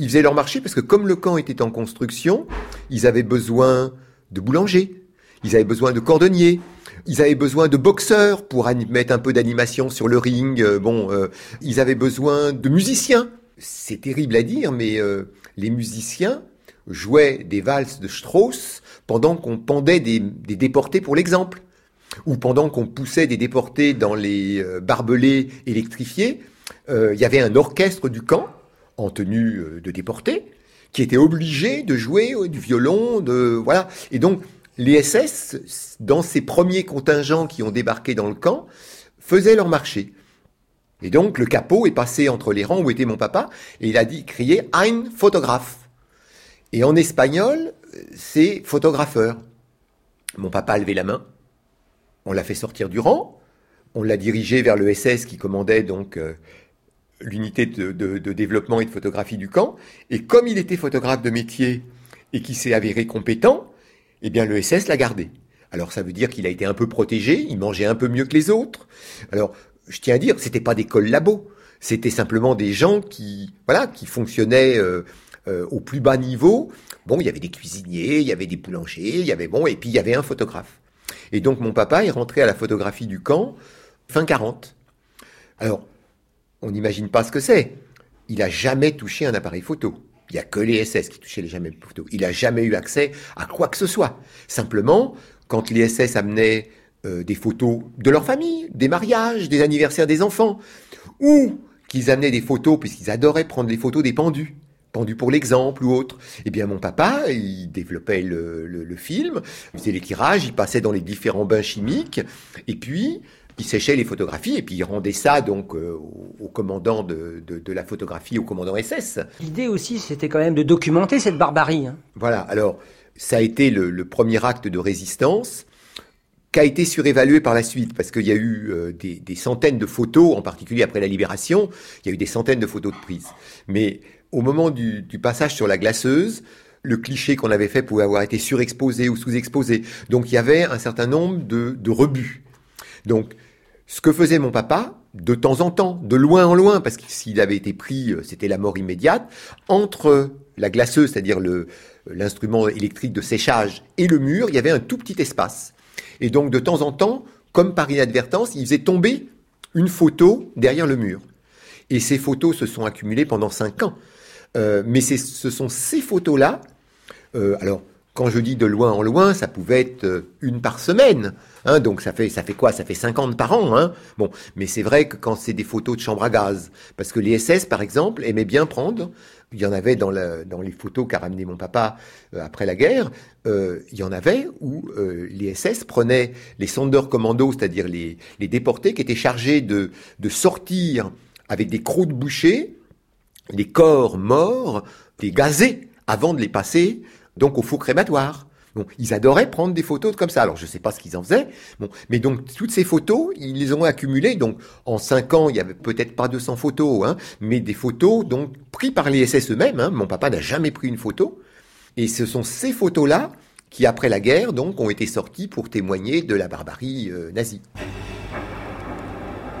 ils faisaient leur marché parce que comme le camp était en construction, ils avaient besoin de boulangers, ils avaient besoin de cordonniers, ils avaient besoin de boxeurs pour mettre un peu d'animation sur le ring. Euh, bon, euh, ils avaient besoin de musiciens. C'est terrible à dire, mais euh, les musiciens jouaient des valses de Strauss pendant qu'on pendait des, des, déportés pour l'exemple, ou pendant qu'on poussait des déportés dans les barbelés électrifiés. Il y avait un orchestre du camp en tenue de déporté, qui était obligé de jouer du violon, de voilà. Et donc les SS, dans ces premiers contingents qui ont débarqué dans le camp, faisaient leur marché. Et donc le capot est passé entre les rangs où était mon papa et il a dit crié ein photographe. Et en espagnol, c'est photographeur. Mon papa a levé la main. On l'a fait sortir du rang. On l'a dirigé vers le SS qui commandait donc euh, l'unité de, de, de, développement et de photographie du camp. Et comme il était photographe de métier et qui s'est avéré compétent, eh bien le SS l'a gardé. Alors ça veut dire qu'il a été un peu protégé, il mangeait un peu mieux que les autres. Alors je tiens à dire, c'était pas des collabos, c'était simplement des gens qui, voilà, qui fonctionnaient euh, euh, au plus bas niveau. Bon, il y avait des cuisiniers, il y avait des boulangers, il y avait bon, et puis il y avait un photographe. Et donc mon papa est rentré à la photographie du camp fin 40. Alors on n'imagine pas ce que c'est. Il n'a jamais touché un appareil photo. Il n'y a que les SS qui touchaient les jamais photos. Il n'a jamais eu accès à quoi que ce soit. Simplement, quand les SS amenaient euh, des photos de leur famille, des mariages, des anniversaires des enfants, ou qu'ils amenaient des photos, puisqu'ils adoraient prendre les photos des pendus, pendus pour l'exemple ou autre, eh bien mon papa, il développait le film, il faisait les tirages, il passait dans les différents bains chimiques, et puis qui séchait les photographies et puis il rendait ça donc euh, au, commandant de, de- de la photographie, au commandant SS. L'idée aussi, c'était quand même de documenter cette barbarie. hein. Voilà, alors ça a été le, le premier acte de résistance qui a été surévalué par la suite, parce qu'il y a eu euh, des, des centaines de photos, en particulier après la libération, il y a eu des centaines de photos de prise. Mais au moment du, du passage sur la glaceuse, le cliché qu'on avait fait pouvait avoir été surexposé ou sous-exposé. Donc il y avait un certain nombre de, de rebuts. Donc ce que faisait mon papa, de temps en temps, de loin en loin, parce que s'il avait été pris, euh, c'était la mort immédiate, entre la glaceuse, c'est-à-dire le- l'instrument électrique de séchage, et le mur, il y avait un tout petit espace. Et donc, de temps en temps, comme par inadvertance, il faisait tomber une photo derrière le mur. Et ces photos se sont accumulées pendant cinq ans. Euh, mais ce sont ces photos-là, euh, alors, quand je dis de loin en loin, ça pouvait être euh, une par semaine. Hein, donc ça fait ça fait quoi? Ça fait 50 par an. Hein? Bon, mais c'est vrai que quand c'est des photos de chambre à gaz, parce que les SS par exemple aimaient bien prendre. Il y en avait dans, les photos qu'a ramené mon papa euh, après la guerre. euh, il y en avait où euh, les SS prenaient les sondeurs commando, c'est-à-dire les, déportés qui étaient chargés de, de sortir avec des croûtes bouchées les corps morts, les gazer avant de les passer donc au four crématoire. Ils adoraient prendre des photos comme ça. Alors je sais pas ce qu'ils en faisaient. Mais donc toutes ces photos, ils les ont accumulées. Donc en cinq ans, il y avait peut-être pas 200 photos, hein, mais des photos donc prises par les SS eux-mêmes. Hein. Mon papa n'a jamais pris une photo. Et ce sont ces photos-là qui, après la guerre, donc, ont été sorties pour témoigner de la barbarie euh, nazie.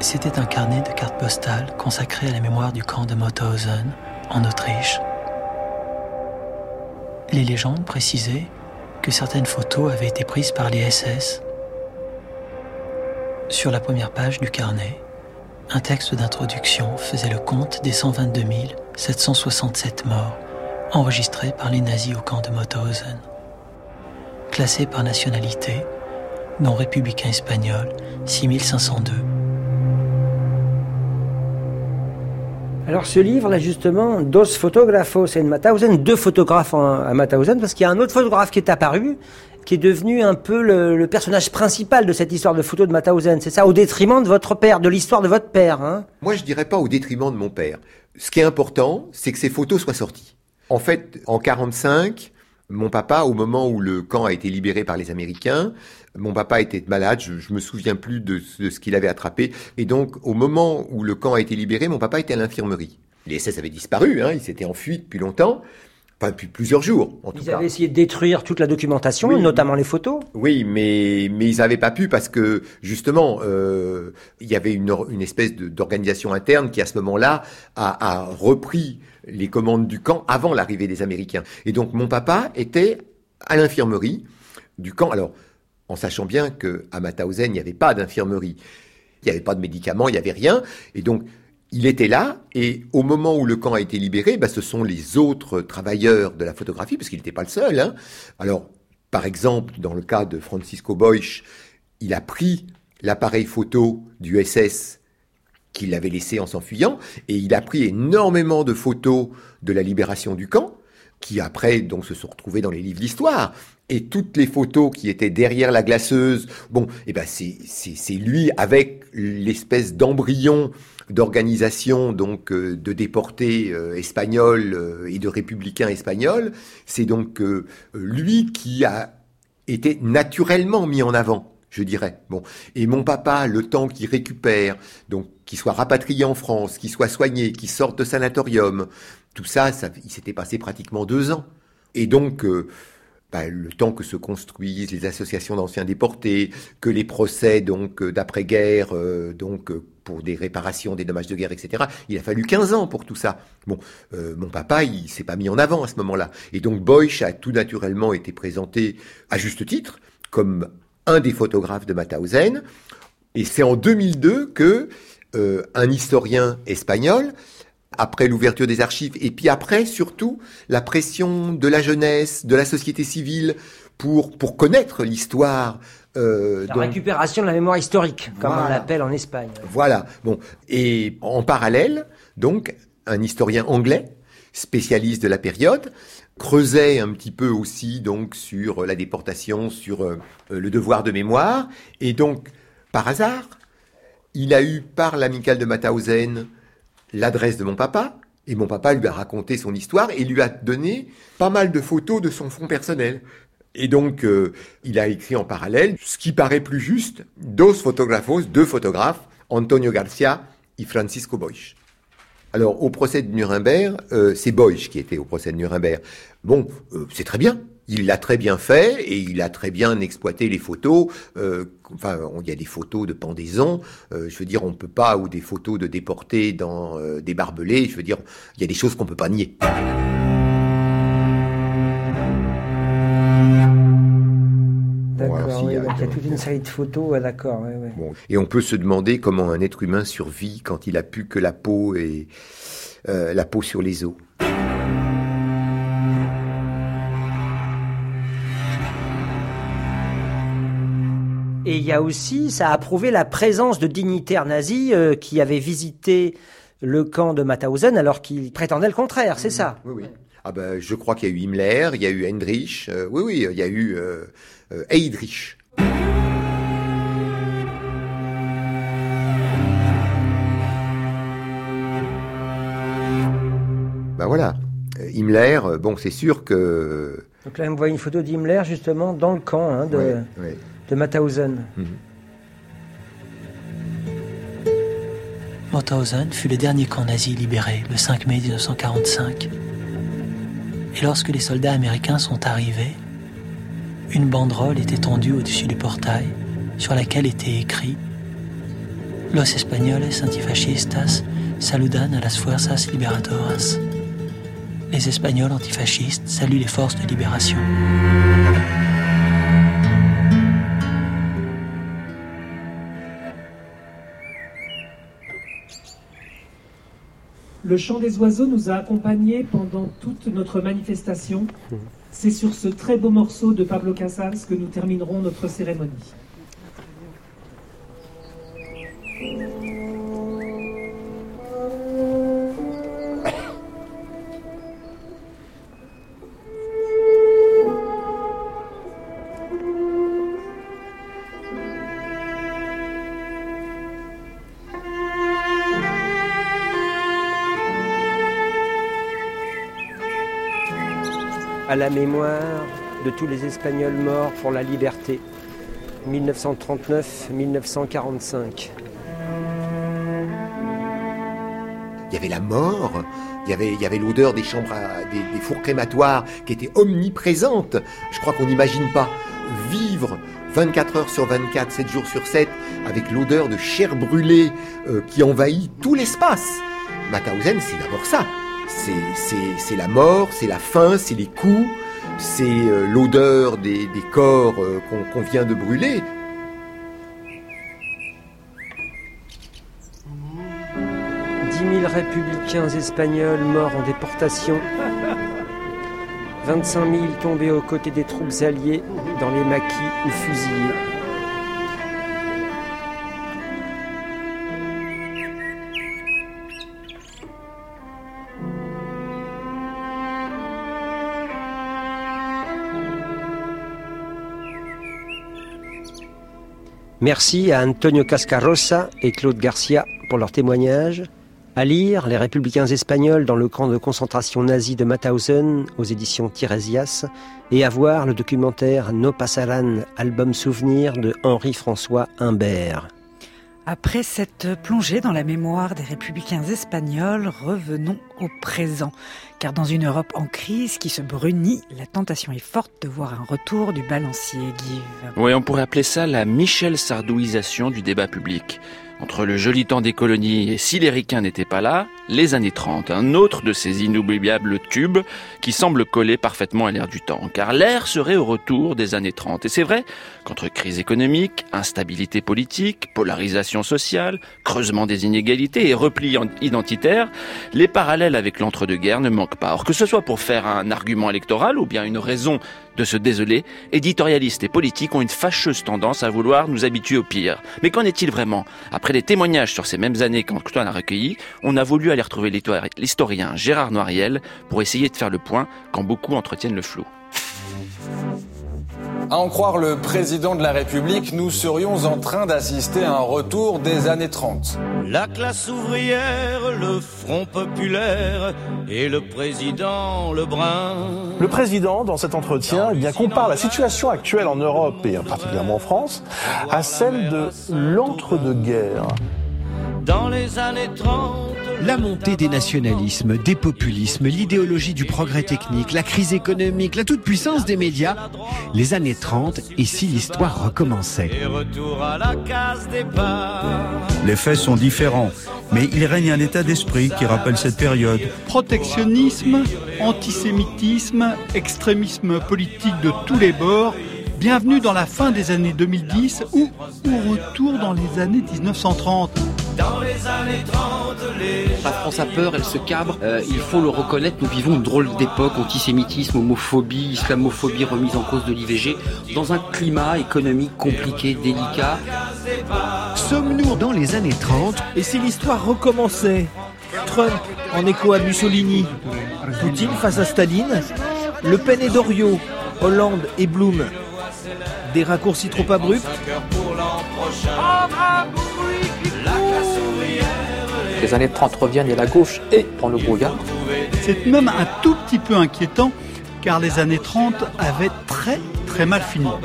C'était un carnet de cartes postales consacré à la mémoire du camp de Mauthausen, en Autriche. Les légendes précisaient que certaines photos avaient été prises par les SS. Sur la première page du carnet, un texte d'introduction faisait le compte des 122 767 morts enregistrés par les nazis au camp de Mauthausen. Classés par nationalité, non républicain espagnol, 6502. Alors ce livre, là justement, Dos Fotógrafos en Mauthausen, deux photographes en- à Mauthausen, parce qu'il y a un autre photographe qui est apparu, qui est devenu un peu le, personnage principal de cette histoire de photo de Mauthausen. C'est ça, au détriment de votre père, de l'histoire de votre père. Hein Moi, je dirais pas au détriment de mon père. Ce qui est important, c'est que ces photos soient sorties. En fait, en 45, mon papa, au moment où le camp a été libéré par les Américains, mon papa était malade, je, je me souviens plus de, ce- de ce qu'il avait attrapé, et donc au moment où le camp a été libéré, mon papa était à l'infirmerie. Les SS avaient disparu, hein, ils s'étaient enfuis depuis longtemps, enfin depuis plusieurs jours en tout Ils cas. avaient essayé de détruire toute la documentation, Oui. notamment les photos. Oui, mais mais ils n'avaient pas pu parce que justement euh, il y avait une, espèce d'organisation interne qui à ce moment-là a, a repris les commandes du camp avant l'arrivée des Américains. Et donc mon papa était à l'infirmerie du camp. Alors en sachant bien que à Mauthausen il n'y avait pas d'infirmerie, il n'y avait pas de médicaments, il n'y avait rien, et donc il était là, et au moment où le camp a été libéré, bah, ce sont les autres travailleurs de la photographie, parce qu'il n'était pas le seul. Hein. Alors, par exemple, dans le cas de Francisco Boix, il a pris l'appareil photo du SS qu'il avait laissé en s'enfuyant, et il a pris énormément de photos de la libération du camp, qui après donc se sont retrouvées dans les livres d'histoire. Et toutes les photos qui étaient derrière la glaceuse, bon, eh ben c'est c'est lui avec l'espèce d'embryon d'organisation donc euh, de déportés euh, espagnols euh, et de républicains espagnols, c'est donc lui qui a été naturellement mis en avant, je dirais. Bon, et mon papa, le temps qu'il récupère, donc qu'il soit rapatrié en France, qu'il soit soigné, qu'il sorte de sanatorium, tout ça, ça il s'était passé pratiquement deux ans. Et donc, bah, le temps que se construisent les associations d'anciens déportés, que les procès donc euh, d'après-guerre, euh, donc euh, pour des réparations, des dommages de guerre, etc. Il a fallu 15 ans pour tout ça. Bon, euh, mon papa, il s'est pas mis en avant à ce moment-là. Et donc Boyce a tout naturellement été présenté à juste titre comme un des photographes de Mauthausen. Et c'est en 2002 que euh, un historien espagnol après l'ouverture des archives, et puis après, surtout, la pression de la jeunesse, de la société civile, pour, pour connaître l'histoire. Euh, La donc- récupération de la mémoire historique, comme on l'appelle en Espagne. voilà. Bon. Et en parallèle, donc, un historien anglais, spécialiste de la période, creusait un petit peu aussi donc sur la déportation, sur euh, le devoir de mémoire, et donc, par hasard, il a eu par l'amicale de Mauthausen l'adresse de mon papa, et mon papa lui a raconté son histoire et lui a donné pas mal de photos de son fonds personnel. Et donc, euh, il a écrit en parallèle ce qui paraît plus juste, dos fotógrafos, deux photographes, Antonio Garcia et Francisco Boix. Alors, au procès de Nuremberg, euh, c'est Boix qui était au procès de Nuremberg. Bon, euh, c'est très bien. Il l'a très bien fait et il a très bien exploité les photos. Euh, enfin, il y a des photos de pendaison. Euh, je veux dire, on peut pas ou des photos de déportés dans euh, des barbelés. Je veux dire, il y a des choses qu'on peut pas nier. D'accord, il y a toute une série de photos, ouais, d'accord. Ouais, ouais. Bon. Et on peut se demander comment un être humain survit quand il a plus que la peau et euh, la peau sur les os. Et il y a aussi, ça a prouvé la présence de dignitaires nazis euh, qui avaient visité le camp de Mauthausen alors qu'ils prétendaient le contraire, c'est ça? Oui, oui. Ah ben, je crois qu'il y a eu Himmler, il y a eu Hendrich, euh, oui, oui, il y a eu euh, euh, Heydrich. Ben voilà, Himmler, bon, c'est sûr que... Donc là, on voit une photo d'Himmler justement dans le camp hein, de, Ouais, ouais. De Mauthausen. Mauthausen fut le dernier camp nazi libéré le 5 mai 1945. Et lorsque les soldats américains sont arrivés, une banderole était tendue au-dessus du portail sur laquelle était écrit Los españoles antifascistas saludan a las fuerzas liberadoras. Les Espagnols antifascistes saluent les forces de libération. Le chant des oiseaux nous a accompagnés pendant toute notre manifestation. C'est sur ce très beau morceau de Pablo Casals que nous terminerons notre cérémonie. À la mémoire de tous les Espagnols morts pour la liberté, 1939-1945. Il y avait la mort, il y avait, l'odeur des chambres, à- des, des fours crématoires qui était omniprésente. Je crois qu'on n'imagine pas vivre 24 heures sur 24, 7 jours sur 7, avec l'odeur de chair brûlée euh, qui envahit tout l'espace. Mauthausen, c'est d'abord ça. C'est, la mort, c'est la faim, c'est les coups, c'est euh, l'odeur des, corps euh, qu'on, qu'on vient de brûler. Dix mille républicains espagnols morts en déportation. 25 000 tombés aux côtés des troupes alliées dans les maquis ou fusillés. Merci à Antonio Cascarosa et Claude Garcia pour leur témoignage. À lire Les Républicains espagnols dans le camp de concentration nazi de Mauthausen aux éditions Tiresias et à voir le documentaire No Pasaran, album souvenir de Henri-François Humbert. Après cette plongée dans la mémoire des républicains espagnols, revenons au présent. Car dans une Europe en crise qui se brunit, la tentation est forte de voir un retour du balancier, Guy. Oui, on pourrait appeler ça la Michel Sardouisation du débat public. Entre le joli temps des colonies et si les ricains n'étaient pas là, les années 30, un autre de ces inoubliables tubes qui semble coller parfaitement à l'ère du temps, car l'ère serait au retour des années 30. Et c'est vrai qu'entre crise économique, instabilité politique, polarisation sociale, creusement des inégalités et repli en- identitaire, les parallèles avec l'entre-deux-guerres ne manquent pas. Or, que ce soit pour faire un argument électoral ou bien une raison de se désoler, éditorialistes et politiques ont une fâcheuse tendance à vouloir nous habituer au pire. Mais qu'en est-il vraiment? Après les témoignages sur ces mêmes années qu'Antoine a recueillis, on a voulu aller retrouver l'histori- l'historien Gérard Noiriel pour essayer de faire le point quand beaucoup entretiennent le flou. À en croire le président de la République, nous serions en train d'assister à un retour des années 30. La classe ouvrière, le Front populaire et le président Lebrun. Le président, dans cet entretien, eh bien, compare la situation actuelle en Europe et particulièrement en France à celle de l'entre-deux-guerres. Dans les années 30, la montée des nationalismes, des populismes, l'idéologie du progrès technique, la crise économique, la toute-puissance des médias, les années 30 et si l'histoire recommençait. Les faits sont différents, mais il règne un état d'esprit qui rappelle cette période. Protectionnisme, antisémitisme, extrémisme politique de tous les bords. Bienvenue dans la fin des années 2010 ou au retour dans les années 1930. Dans les années 30, les La France a peur, elle se cabre. Euh, il faut le reconnaître, nous vivons une drôle d'époque, antisémitisme, homophobie, islamophobie remise en cause de l'IVG, dans un climat économique compliqué, délicat. Sommes-nous dans les années 30 Et si l'histoire recommençait Trump en écho à Mussolini, Poutine face à Staline, Le Pen et Doriot, Hollande et Blum. Des raccourcis trop abrupts Les années 30 reviennent et la gauche est dans le brouillard. C'est même un tout petit peu inquiétant car les années 30 avaient très très mal fini. et.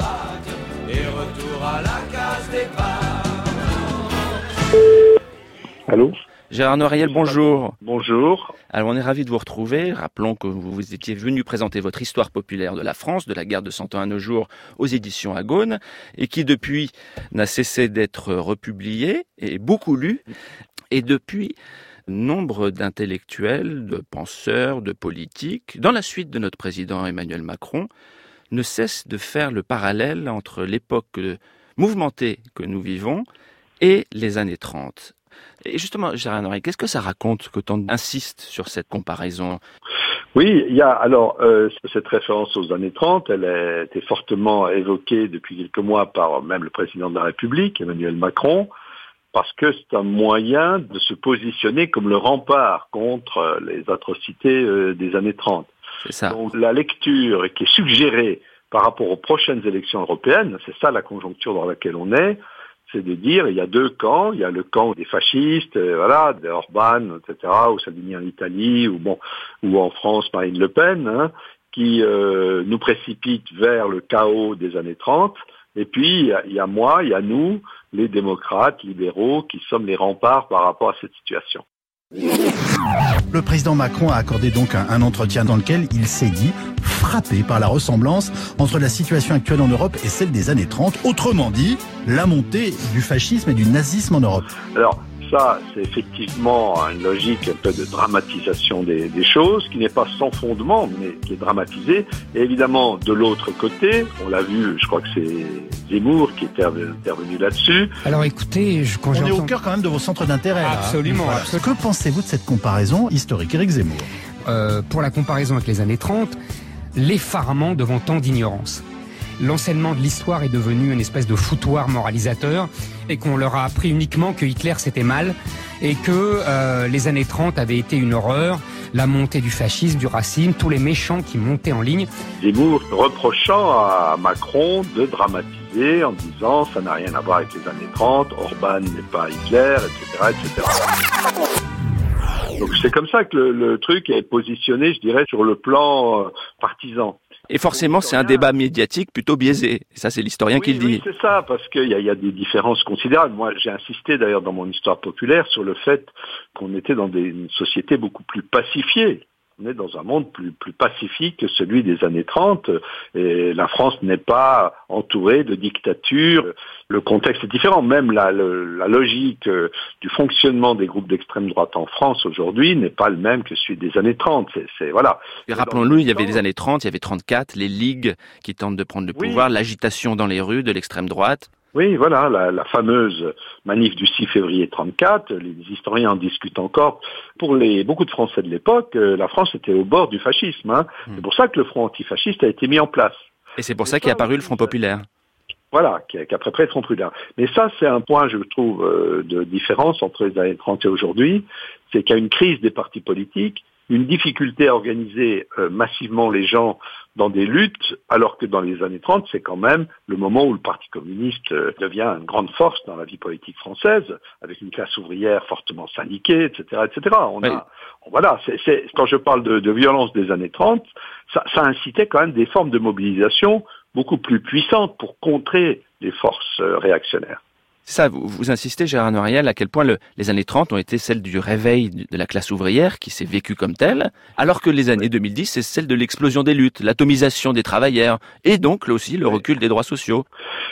Allô? Gérard Noiriel, bonjour. Bonjour. Alors on est ravi de vous retrouver. Rappelons que vous vous étiez venu présenter votre histoire populaire de la France, de la guerre de Cent Ans à nos jours, aux éditions Agone, et qui depuis n'a cessé d'être republiée et beaucoup lu. Et depuis, nombre d'intellectuels, de penseurs, de politiques, dans la suite de notre président Emmanuel Macron, ne cessent de faire le parallèle entre l'époque mouvementée que nous vivons et les années 30. Et justement, Gérard qu'est-ce que ça raconte que tant insiste sur cette comparaison? Oui, il y a alors euh, cette référence aux années 30, elle a été fortement évoquée depuis quelques mois par même le président de la République, Emmanuel Macron, parce que c'est un moyen de se positionner comme le rempart contre les atrocités euh, des années 30. C'est ça. Donc la lecture qui est suggérée par rapport aux prochaines élections européennes, c'est ça la conjoncture dans laquelle on est, c'est de dire il y a deux camps, il y a le camp des fascistes, euh, voilà, de Orban, etc., ou Salvini en Italie, ou bon, ou en France Marine Le Pen, hein, qui euh, nous précipite vers le chaos des années 30. Et puis il y, il y a moi, il y a nous, les démocrates, libéraux, qui sommes les remparts par rapport à cette situation. Le président Macron a accordé donc un, entretien dans lequel il s'est dit frappé par la ressemblance entre la situation actuelle en Europe et celle des années 30. Autrement dit, la montée du fascisme et du nazisme en Europe. Ça, c'est effectivement une logique un peu de dramatisation des, des choses, qui n'est pas sans fondement, mais qui est dramatisée. Et évidemment, de l'autre côté, on l'a vu, je crois que c'est Zemmour qui était intervenu là-dessus. Alors écoutez, je, quand On est au cœur quand même de vos centres d'intérêt. hein. Absolument, Voilà. absolument. Que pensez-vous de cette comparaison historique Éric Zemmour? Euh, pour la comparaison avec les années 30, l'effarement devant tant d'ignorance. L'enseignement de l'histoire est devenu une espèce de foutoir moralisateur et qu'on leur a appris uniquement que Hitler c'était mal et que euh, les années 30 avaient été une horreur, la montée du fascisme, du racisme, tous les méchants qui montaient en ligne. Zemmour reprochant à Macron de dramatiser en disant ça n'a rien à voir avec les années 30, Orban n'est pas Hitler, etc. etc. Donc c'est comme ça que le, le truc est positionné, je dirais, sur le plan euh, partisan. Et forcément, c'est un débat médiatique plutôt biaisé. Et ça, c'est l'historien qui le dit. Oui, c'est ça, parce qu'il y, a- il y a des différences considérables. Moi, j'ai insisté d'ailleurs dans mon histoire populaire sur le fait qu'on était dans des, une société beaucoup plus pacifiée. On est dans un monde plus, plus pacifique que celui des années 30 et la France n'est pas entourée de dictatures. Le contexte est différent. Même la, le- la logique euh, du fonctionnement des groupes d'extrême droite en France aujourd'hui n'est pas le même que celui des années 30. C'est, c'est- voilà. Rappelons-le, il y avait les années 30, il y avait 34, les ligues qui tentent de prendre le Oui. pouvoir, l'agitation dans les rues de l'extrême droite. Oui, voilà, la, la fameuse manif du 6 février 34, les historiens en discutent encore. Pour les, beaucoup de Français de l'époque, euh, la France était au bord du fascisme. hein. C'est pour ça que le front antifasciste a été mis en place. Et c'est pour ça qu'est apparu le Front populaire. Voilà, a- qu'après près Front prudent. Mais ça, c'est un point, je trouve, euh, de différence entre les années 30 et aujourd'hui. C'est qu'il y a une crise des partis politiques une difficulté à organiser euh, massivement les gens dans des luttes, alors que dans les années 30, c'est quand même le moment où le Parti communiste euh, devient une grande force dans la vie politique française, avec une classe ouvrière fortement syndiquée, etc., etc. On a, voilà, c'est, quand je parle de, de, violence des années 30, ça, ça incitait quand même des formes de mobilisation beaucoup plus puissantes pour contrer les forces euh, réactionnaires. Ça, vous, vous, insistez, Gérard Noiriel, à quel point le, les années 30 ont été celles du réveil de la classe ouvrière qui s'est vécue comme telle, alors que les années 2010, c'est celle de l'explosion des luttes, l'atomisation des travailleurs, et donc là aussi le recul des droits sociaux.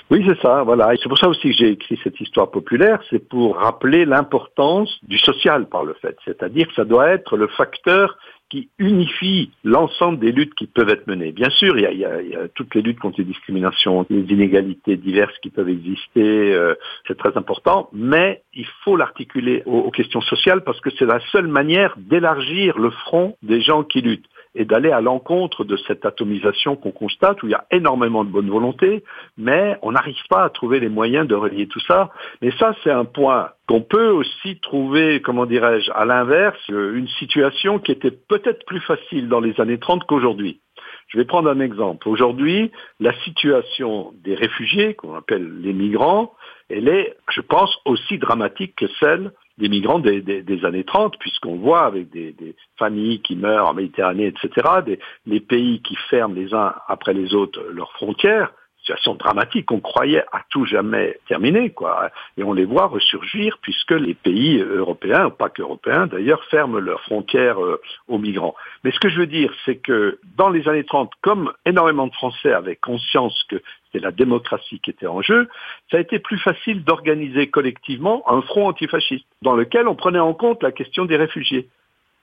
Oui, c'est ça, voilà. Et c'est pour ça aussi que j'ai écrit cette histoire populaire, c'est pour rappeler l'importance du social par le fait. C'est-à-dire que ça doit être le facteur qui unifie l'ensemble des luttes qui peuvent être menées. Bien sûr, il y a, toutes les luttes contre les discriminations, les inégalités diverses qui peuvent exister, euh, c'est très important, mais il faut l'articuler aux questions sociales parce que c'est la seule manière d'élargir le front des gens qui luttent et d'aller à l'encontre de cette atomisation qu'on constate, où il y a énormément de bonne volonté, mais on n'arrive pas à trouver les moyens de relier tout ça. Mais ça, c'est un point qu'on peut aussi trouver, comment dirais-je, à l'inverse, une situation qui était peut-être plus facile dans les années 30 qu'aujourd'hui. Je vais prendre un exemple. Aujourd'hui, la situation des réfugiés, qu'on appelle les migrants, elle est, je pense, aussi dramatique que celle des migrants des, des, années 30, puisqu'on voit avec des, des, familles qui meurent en Méditerranée, etc., des, les pays qui ferment les uns après les autres leurs frontières, situation dramatique qu'on croyait à tout jamais terminée, quoi. Et on les voit ressurgir puisque les pays européens, pas qu'européens d'ailleurs, ferment leurs frontières euh, aux migrants. Mais ce que je veux dire, c'est que dans les années 30, comme énormément de Français avaient conscience que c'était la démocratie qui était en jeu, ça a été plus facile d'organiser collectivement un front antifasciste dans lequel on prenait en compte la question des réfugiés.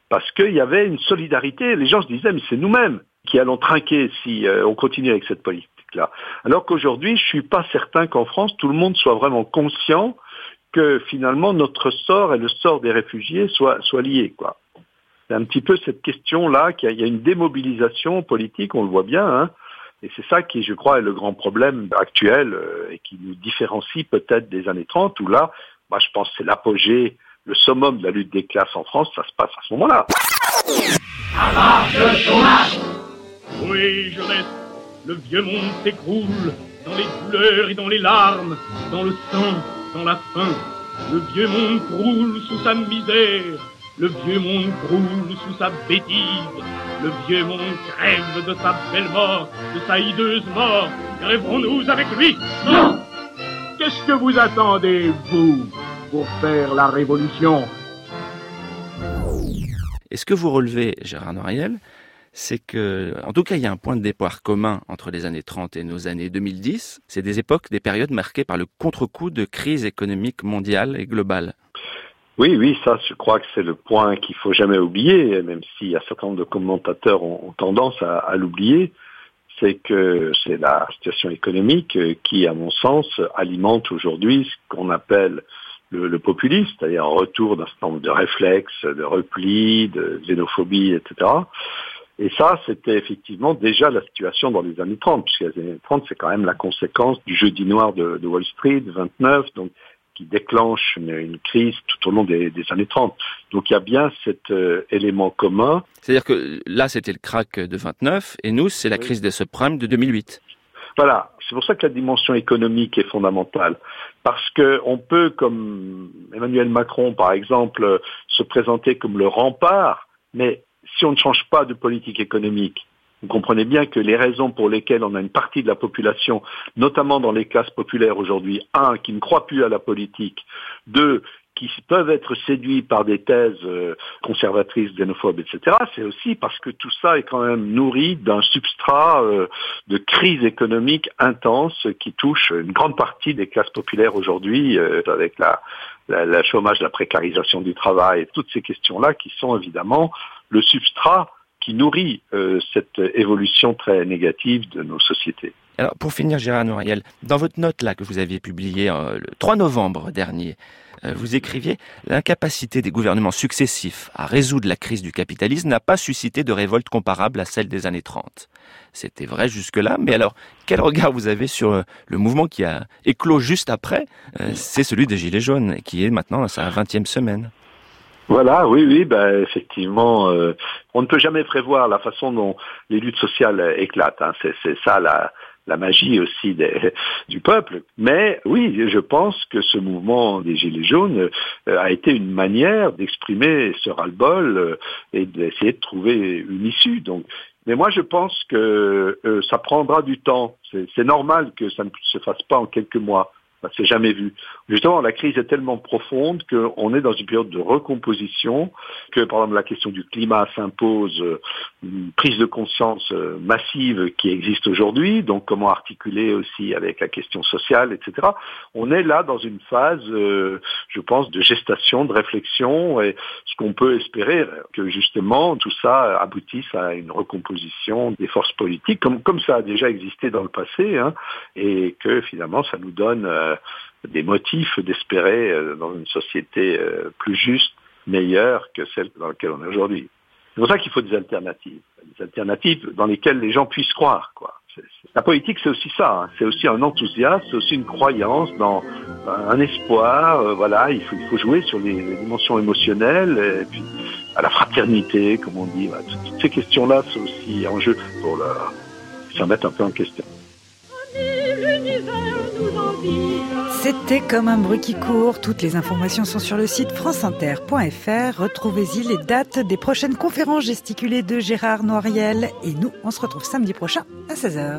Parce qu'il y avait une solidarité, les gens se disaient, mais c'est nous-mêmes qui allons trinquer si euh, on continue avec cette politique. Alors qu'aujourd'hui, je suis pas certain qu'en France, tout le monde soit vraiment conscient que finalement notre sort et le sort des réfugiés soient, liés. C'est un petit peu cette question-là, qu'il y a une démobilisation politique, on le voit bien, hein, et c'est ça qui, je crois, est le grand problème actuel euh, et qui nous différencie peut-être des années 30, où là, moi je pense que c'est l'apogée, le summum de la lutte des classes en France, ça se passe à ce moment-là. Oui, jeunesse, le vieux monde s'écroule dans les douleurs et dans les larmes, dans le sang, dans la faim. Le vieux monde croule sous sa misère, le vieux monde croule sous sa bêtise. Le vieux monde crève de sa belle mort, de sa hideuse mort. Crèverons-nous avec lui? Non Qu'est-ce que vous attendez, vous, pour faire la révolution? Et ce que vous relevez, Gérard Noiriel, c'est que, en tout cas, il y a un point de départ commun entre les années 30 et nos années 2010. C'est des époques, des périodes marquées par le contre-coup de crise économique mondiale et globale. Oui, oui, ça, je crois que c'est le point qu'il faut jamais oublier, même si un certain nombre de commentateurs ont, tendance à, à l'oublier, c'est que c'est la situation économique qui, à mon sens, alimente aujourd'hui ce qu'on appelle le, le populisme, c'est-à-dire un retour d'un certain nombre de réflexes, de repli, de xénophobie, etc. Et ça, c'était effectivement déjà la situation dans les années 30, puisque les années 30, c'est quand même la conséquence du jeudi noir de, de Wall Street, 29, donc qui déclenche une, une, crise tout au long des, des, années 30. Donc il y a bien cet euh, élément commun. C'est-à-dire que là, c'était le crack de 29, et nous, c'est la oui. crise des subprimes de 2008. Voilà, c'est pour ça que la dimension économique est fondamentale. Parce que on peut, comme Emmanuel Macron, par exemple, se présenter comme le rempart, mais si on ne change pas de politique économique, vous comprenez bien que les raisons pour lesquelles on a une partie de la population, notamment dans les classes populaires aujourd'hui, un, qui ne croit plus à la politique, deux, qui peuvent être séduits par des thèses euh, conservatrices, xénophobes, etc., c'est aussi parce que tout ça est quand même nourri d'un substrat euh, de crise économique intense qui touche une grande partie des classes populaires aujourd'hui, euh, avec la, la, la chômage, la précarisation du travail, toutes ces questions-là qui sont évidemment le substrat qui nourrit euh, cette évolution très négative de nos sociétés. Alors, pour finir, Gérard Noiriel, dans votre note là que vous aviez publiée euh, le 3 novembre dernier, euh, vous écriviez L'incapacité des gouvernements successifs à résoudre la crise du capitalisme n'a pas suscité de révolte comparable à celle des années 30. C'était vrai jusque-là, mais alors, quel regard vous avez sur euh, le mouvement qui a éclos juste après euh, C'est celui des Gilets jaunes, qui est maintenant à sa 20e semaine? Voilà, oui, oui, ben effectivement, euh, on ne peut jamais prévoir la façon dont les luttes sociales éclatent. Hein. C'est, ça la, magie aussi du peuple. Mais oui, je pense que ce mouvement des Gilets jaunes euh, a été une manière d'exprimer ce ras-le-bol euh, et d'essayer de trouver une issue. Donc, mais moi, je pense que ça prendra du temps. c'est normal que ça ne se fasse pas en quelques mois. Ça s'est jamais vu. Justement, la crise est tellement profonde qu'on est dans une période de recomposition, que par exemple la question du climat s'impose euh, une prise de conscience euh, massive qui existe aujourd'hui, donc comment articuler aussi avec la question sociale, etc. On est là dans une phase, euh, je pense, de gestation, de réflexion, et ce qu'on peut espérer, que justement tout ça aboutisse à une recomposition des forces politiques, comme, ça a déjà existé dans le passé, hein, et que finalement ça nous donne des motifs d'espérer euh, dans une société euh, plus juste, meilleure que celle dans laquelle on est aujourd'hui. C'est pour ça qu'il faut des alternatives, des alternatives dans lesquelles les gens puissent croire. La politique, c'est aussi ça. Hein. C'est aussi un enthousiasme, c'est aussi une croyance dans un espoir. voilà, il faut, jouer sur les, dimensions émotionnelles à la fraternité, comme on dit. Toutes ces questions-là sont aussi en jeu pour leur, se remettre un peu en question. C'était comme un bruit qui court. Toutes les informations sont sur le site franceinter.fr. Retrouvez-y les dates des prochaines conférences gesticulées de Gérard Noiriel. Et nous, on se retrouve samedi prochain à 16h.